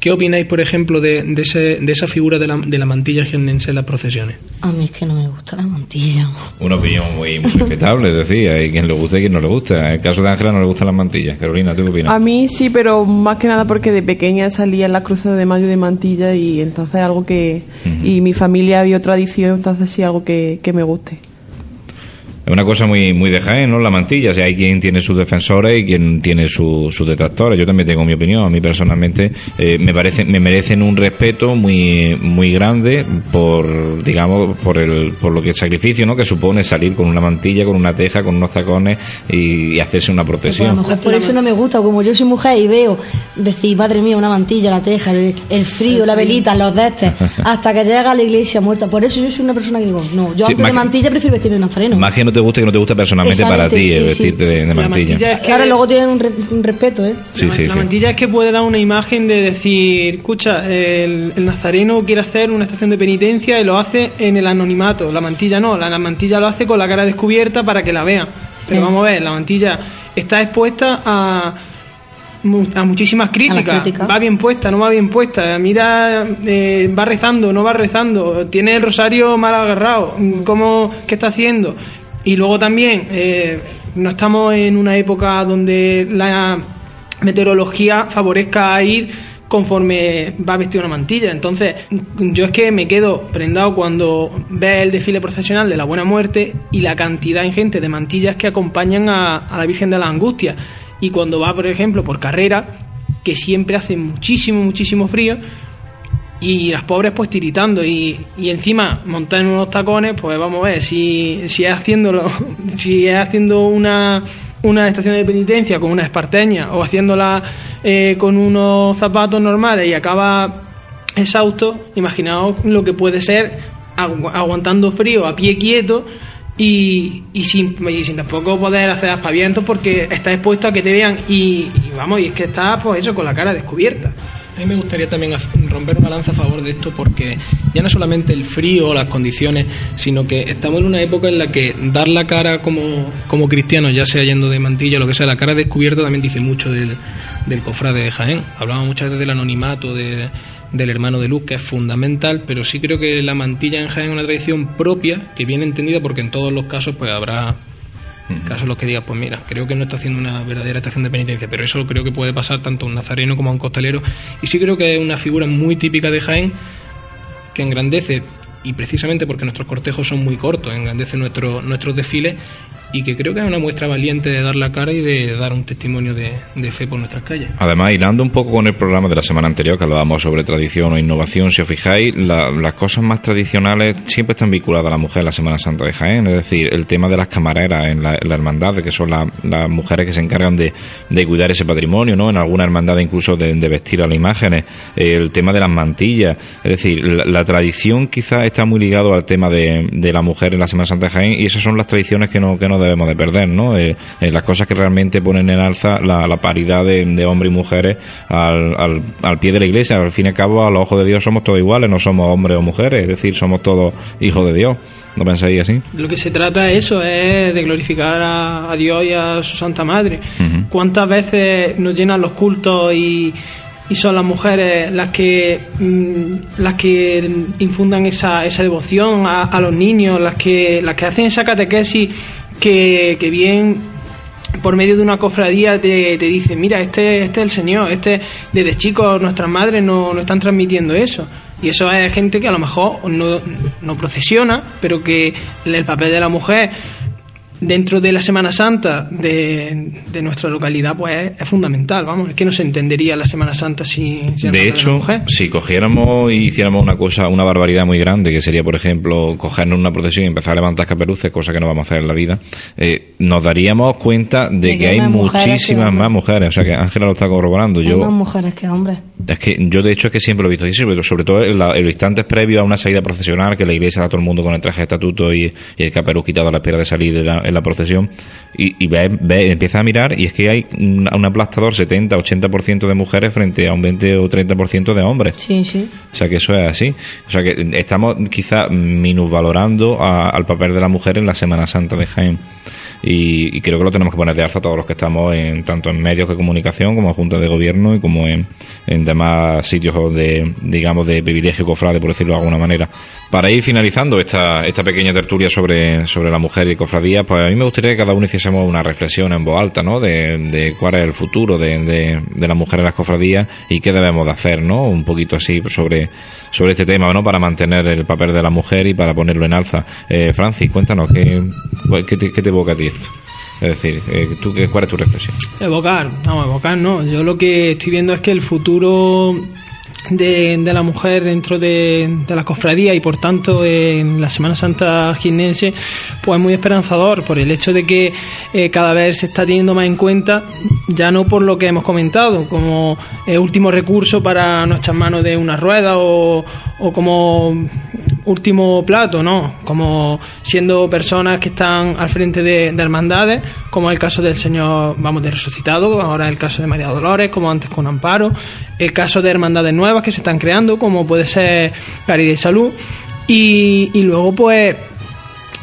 qué opináis, por ejemplo, de, de, ese, de esa figura de la, de la mantilla jiennense en las procesiones? A mí es que no me gusta la mantilla. Una opinión muy, muy respetable, es decir, hay quien le gusta y quien no le gusta. En el caso de Ángela no le gustan las mantillas. Carolina, ¿tú qué opinas? A mí sí, pero más que nada porque de pequeña salía en la cruzada de mayo de mantilla y entonces algo que... Y mi familia vio tradición, entonces sí algo que, que me guste. Es una cosa muy muy de Jaén, ¿no? La mantilla. O sea, hay quien tiene sus defensores y quien tiene su- sus detractores. Yo también tengo mi opinión. A mí personalmente eh, me parece me merecen un respeto muy muy grande por digamos por el por lo que el sacrificio, ¿no? Que supone salir con una mantilla, con una teja, con unos tacones y, y hacerse una Pues a lo procesión. mejor por eso no me gusta, como yo soy mujer y veo decir, madre mía, una mantilla, la teja, el, el frío, la velita, los destes, hasta que llega a la iglesia muerta. Por eso yo soy una persona que digo, no, yo Sí, antes de mantilla prefiero vestirme de nazareno. Más que no te te gusta y que no te gusta personalmente para ti, sí, el sí. vestirte de, de La mantilla. mantilla es que Claro, luego tienen un, re- un respeto, ¿eh? Sí, la, sí, la sí. mantilla es que puede dar una imagen de decir, escucha, el, el nazareno quiere hacer una estación de penitencia y lo hace en el anonimato. La mantilla no, la, la mantilla lo hace con la cara descubierta para que la vean. Pero Sí. vamos a ver, la mantilla está expuesta a, mu- a muchísimas críticas. críticas. Va bien puesta, no va bien puesta. Mira, eh, va rezando, no va rezando. Tiene el rosario mal agarrado. ¿Cómo, ¿Qué está haciendo? Y luego también, eh, no estamos en una época donde la meteorología favorezca a ir conforme va vestido una mantilla. Entonces, yo es que me quedo prendado cuando ve el desfile procesional de la Buena Muerte y la cantidad ingente de mantillas que acompañan a, a la Virgen de la Angustia. Y cuando va, por ejemplo, por carrera, que siempre hace muchísimo, muchísimo frío, y las pobres pues tiritando y, y encima montar en unos tacones pues vamos a ver si, si es haciéndolo si es haciendo una una estación de penitencia con una esparteña o haciéndola eh, con unos zapatos normales y acaba exhausto imaginaos lo que puede ser agu- aguantando frío a pie quieto y, y sin, y sin tampoco poder hacer aspavientos porque está expuesto a que te vean y, y vamos y es que está pues eso con la cara descubierta A mí me gustaría también romper una lanza a favor de esto porque ya no solamente el frío o las condiciones, sino que estamos en una época en la que dar la cara como, como cristianos, ya sea yendo de mantilla o lo que sea, la cara descubierta también dice mucho del, del cofrade de Jaén. Hablamos muchas veces del anonimato de- del hermano de luz, que es fundamental, pero sí creo que la mantilla en Jaén es una tradición propia, que bien entendida, porque en todos los casos pues habrá en los que digas, pues mira, creo que no está haciendo una verdadera estación de penitencia, pero eso creo que puede pasar tanto a un nazareno como a un costalero. Y sí creo que es una figura muy típica de Jaén que engrandece, y precisamente porque nuestros cortejos son muy cortos, engrandece nuestro, nuestros desfiles y que creo que es una muestra valiente de dar la cara y de dar un testimonio de, fe por nuestras calles. Además, hilando un poco con el programa de la semana anterior, que hablábamos sobre tradición o innovación, si os fijáis, la- las cosas más tradicionales siempre están vinculadas a la mujer en la Semana Santa de Jaén. Es decir, el tema de las camareras en la, en hermandad, que son la- las mujeres que se encargan de, cuidar ese patrimonio, ¿no? En alguna hermandad incluso de, vestir a las imágenes. Eh, el tema de las mantillas. Es decir, la, tradición quizás está muy ligado al tema de, de la mujer en la Semana Santa de Jaén y esas son las tradiciones que no, que no debemos de perder, ¿no? Eh, eh, las cosas que realmente ponen en alza la, la paridad de, de hombres y mujeres al, al, al pie de la iglesia. Al fin y al cabo, a los ojos de Dios somos todos iguales, no somos hombres o mujeres, es decir, somos todos hijos de Dios. ¿No pensáis así? Lo que se trata es eso, es de glorificar a, a Dios y a su Santa Madre. ¿Cuántas veces nos llenan los cultos y, y son las mujeres las que mm, las que infundan esa, esa devoción a, a los niños, las que las que hacen esa catequesis que, que bien por medio de una cofradía te, te dicen, mira, este, este es el Señor, este desde chicos nuestras madres nos no están transmitiendo eso. Y eso es gente que a lo mejor no, no procesiona, pero que el papel de la mujer dentro de la Semana Santa de, de nuestra localidad pues es, es fundamental, vamos, es que no se entendería la Semana Santa sin, sin el papel De la hecho, mujer. si cogiéramos y hiciéramos una cosa, una barbaridad muy grande, que sería, por ejemplo, cogernos una procesión y empezar a levantar caperuces, cosa que no vamos a hacer en la vida, eh, nos daríamos cuenta de, De que, que hay muchísimas más mujeres. O sea que Ángela lo está corroborando. Hay Yo, más mujeres que hombres. es que yo de hecho es que siempre lo he visto así, sobre, sobre todo en, la- en los instantes previos a una salida procesional, que la iglesia da a todo el mundo con el traje de estatuto y, y el caperuz quitado a la espera de salir de la- en la procesión, y, y ve, ve- empieza a mirar y es que hay un, un aplastador 70-80% de mujeres frente a un 20 o 30% de hombres. Sí, sí. O sea que eso es así. O sea que estamos quizá minusvalorando a- al papel de la mujer en la Semana Santa de Jaén. Y, y creo que lo tenemos que poner de alza todos los que estamos en tanto en medios de comunicación como en juntas de gobierno y como en, en demás sitios de digamos de privilegio cofrade por decirlo de alguna manera para ir finalizando esta, esta pequeña tertulia sobre, sobre la mujer y cofradía pues a mí me gustaría que cada uno hiciésemos una reflexión en voz alta ¿no? de, de cuál es el futuro de, de, de la mujer en las cofradías y qué debemos de hacer ¿no? un poquito así sobre sobre este tema, ¿no? Para mantener el papel de la mujer y para ponerlo en alza. Eh, Francis, cuéntanos, ¿qué, qué, te, qué te evoca a ti esto? Es decir, eh, ¿tú, ¿cuál es tu reflexión? Evocar, vamos, evocar no. Yo lo que estoy viendo es que el futuro de, de la mujer dentro de, de la cofradía y por tanto en la Semana Santa jiennense, pues es muy esperanzador por el hecho de que eh, cada vez se está teniendo más en cuenta, ya no por lo que hemos comentado, como último recurso para no echar mano de una rueda o, o como último plato, ¿no? Como siendo personas que están al frente de, de hermandades, como el caso del Señor, vamos, de resucitado, ahora el caso de María Dolores, como antes con Amparo, el caso de hermandades nuevas que se están creando, como puede ser Caridad y Salud, y, y luego pues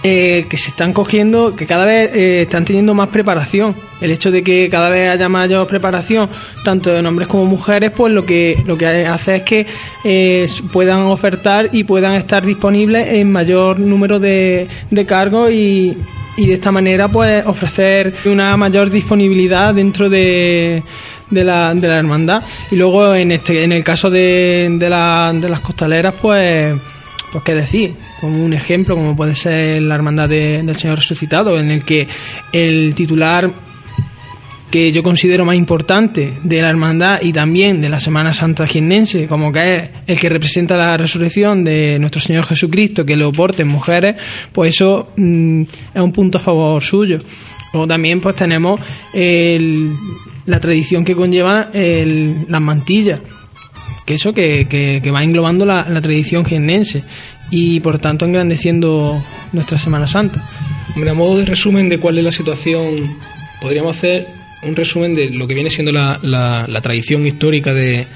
eh, que se están cogiendo, que cada vez eh, están teniendo más preparación. El hecho de que cada vez haya mayor preparación, tanto de hombres como mujeres, pues lo que, lo que hace es que eh, puedan ofertar y puedan estar disponibles en mayor número de, de cargos y, y de esta manera pues ofrecer una mayor disponibilidad dentro de, de la, de la hermandad. Y luego en este, en el caso de, de, la, de las costaleras, pues pues qué decir, como un ejemplo como puede ser la hermandad de- del Señor Resucitado, en el que el titular que yo considero más importante de la hermandad y también de la Semana Santa jiennense, como que es el que representa la resurrección de nuestro Señor Jesucristo, que lo porten mujeres, pues eso mm, es un punto a favor suyo. Luego también pues tenemos el- la tradición que conlleva el- las mantillas, que eso que, que- va englobando la, tradición jiennense y por tanto engrandeciendo nuestra Semana Santa. A modo de resumen de cuál es la situación, podríamos hacer un resumen de lo que viene siendo la, la- la tradición histórica de,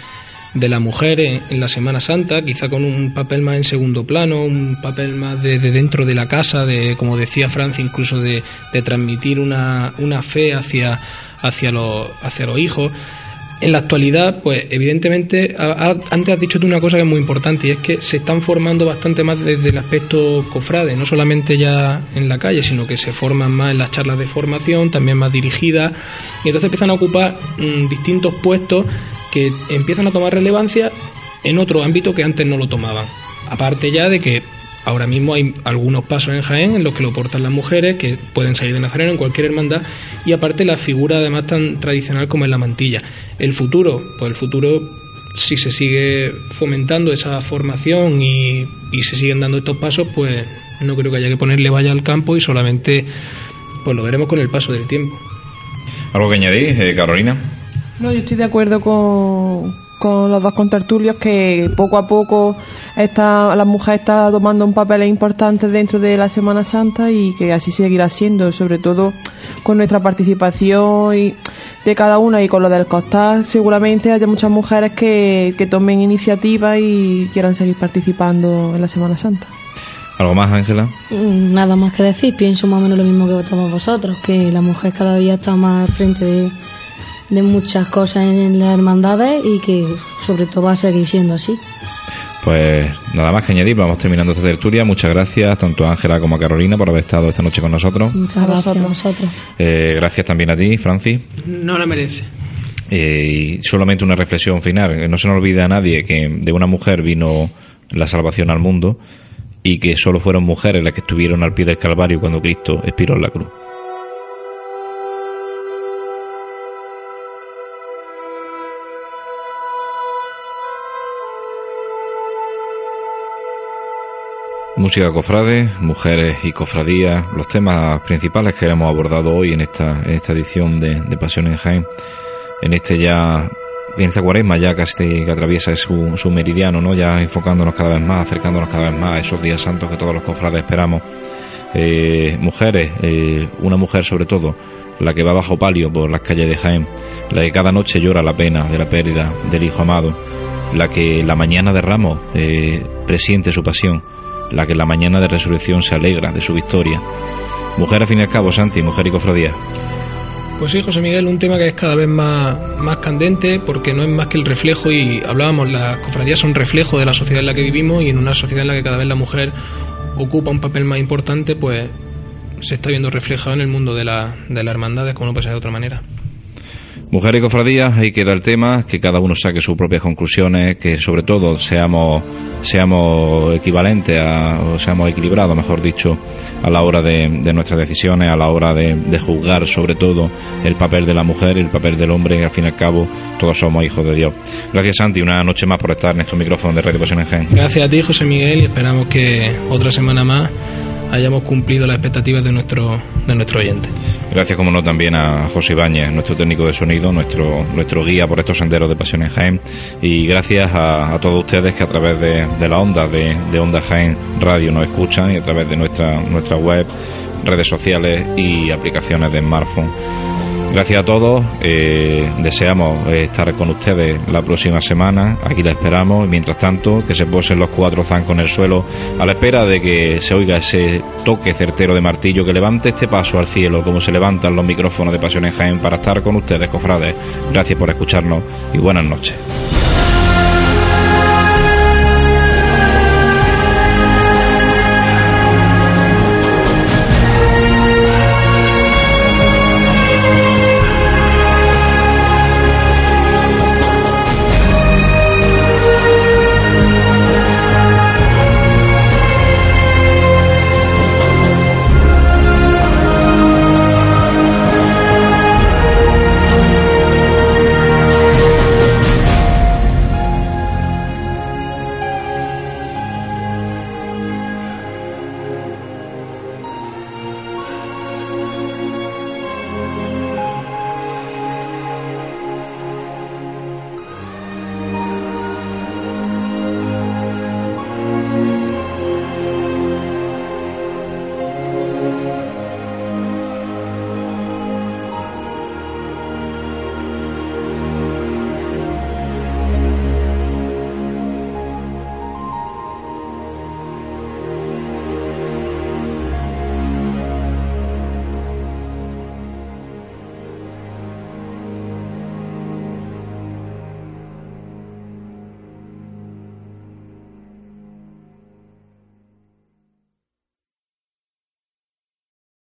de la mujer en, la Semana Santa, quizá con un papel más en segundo plano, un papel más de, de dentro de la casa, de como decía Francia, incluso de, de transmitir una, una fe hacia, hacia, los, hacia los hijos. En la actualidad, pues evidentemente, antes has dicho tú una cosa que es muy importante y es que se están formando bastante más desde el aspecto cofrade, no solamente ya en la calle, sino que se forman más en las charlas de formación, también más dirigidas, y entonces empiezan a ocupar mm, distintos puestos que empiezan a tomar relevancia en otro ámbito que antes no lo tomaban. Aparte ya de que ahora mismo hay algunos pasos en Jaén en los que lo portan las mujeres, que pueden salir de Nazareno en cualquier hermandad, y aparte la figura además tan tradicional como es la mantilla. El futuro, pues el futuro, si se sigue fomentando esa formación y, y se siguen dando estos pasos, pues no creo que haya que ponerle valla al campo y solamente pues lo veremos con el paso del tiempo. ¿Algo que añadir, eh, Carolina? No, yo estoy de acuerdo con, con los dos contertulios que poco a poco esta, la mujer está tomando un papel importante dentro de la Semana Santa y que así seguirá siendo, sobre todo con nuestra participación y de cada una y con lo del costal, seguramente haya muchas mujeres que, que tomen iniciativa y quieran seguir participando en la Semana Santa. ¿Algo más, Ángela? Mm, Nada más que decir, pienso más o menos lo mismo que todos vosotros, que la mujer cada día está más al frente de, de muchas cosas en las hermandades y que sobre todo va a seguir siendo así. Pues nada más que añadir, vamos terminando esta tertulia. Muchas gracias tanto a Ángela como a Carolina por haber estado esta noche con nosotros. Muchas gracias a vosotros. Eh, gracias también a ti, Francis. No la merece. Eh, y solamente una reflexión final. Eh, No se nos olvide a nadie que de una mujer vino la salvación al mundo y que solo fueron mujeres las que estuvieron al pie del Calvario cuando Cristo expiró en la cruz. Música cofrade, mujeres y cofradías, los temas principales que hemos abordado hoy en esta, en esta edición de, de Pasión en Jaén, en este ya comienza cuaresma ya casi que atraviesa su, su meridiano, ¿no? Ya enfocándonos cada vez más, acercándonos cada vez más a esos días santos que todos los cofrades esperamos. Eh, mujeres, eh, una mujer sobre todo, la que va bajo palio por las calles de Jaén, la que cada noche llora la pena de la pérdida del hijo amado, la que la mañana de Ramos eh, presiente su pasión, la que en la mañana de resurrección se alegra de su victoria. Mujer, al fin y al cabo, Santi, mujer y cofradía. Pues sí, José Miguel, un tema que es cada vez más, más candente porque no es más que el reflejo y hablábamos, las cofradías son reflejo de la sociedad en la que vivimos y en una sociedad en la que cada vez la mujer ocupa un papel más importante, pues se está viendo reflejado en el mundo de, la, de las hermandades, como no puede ser de otra manera. Mujer y cofradías, ahí queda el tema, que cada uno saque sus propias conclusiones, que sobre todo seamos, seamos equivalentes a, o seamos equilibrados, mejor dicho, a la hora de, de nuestras decisiones, a la hora de, de juzgar sobre todo el papel de la mujer y el papel del hombre, que al fin y al cabo todos somos hijos de Dios. Gracias Santi, una noche más por estar en estos micrófonos de Radio Pasión en Gen. Gracias a ti, José Miguel, y esperamos que otra semana más hayamos cumplido las expectativas de nuestro, de nuestro oyente. Gracias, como no, también a José Ibáñez, nuestro técnico de sonido, nuestro, nuestro guía por estos senderos de Pasión en Jaén. Y gracias a, todos ustedes que a través de, la onda de, de Onda Jaén Radio nos escuchan y a través de nuestra, nuestra web, redes sociales y aplicaciones de smartphone Gracias a todos. Eh, deseamos eh, estar con ustedes la próxima semana. Aquí la esperamos. Mientras tanto, que se posen los cuatro zancos en el suelo a la espera de que se oiga ese toque certero de martillo que levante este paso al cielo, como se levantan los micrófonos de Pasión en Jaén para estar con ustedes, cofrades. Gracias por escucharnos y buenas noches.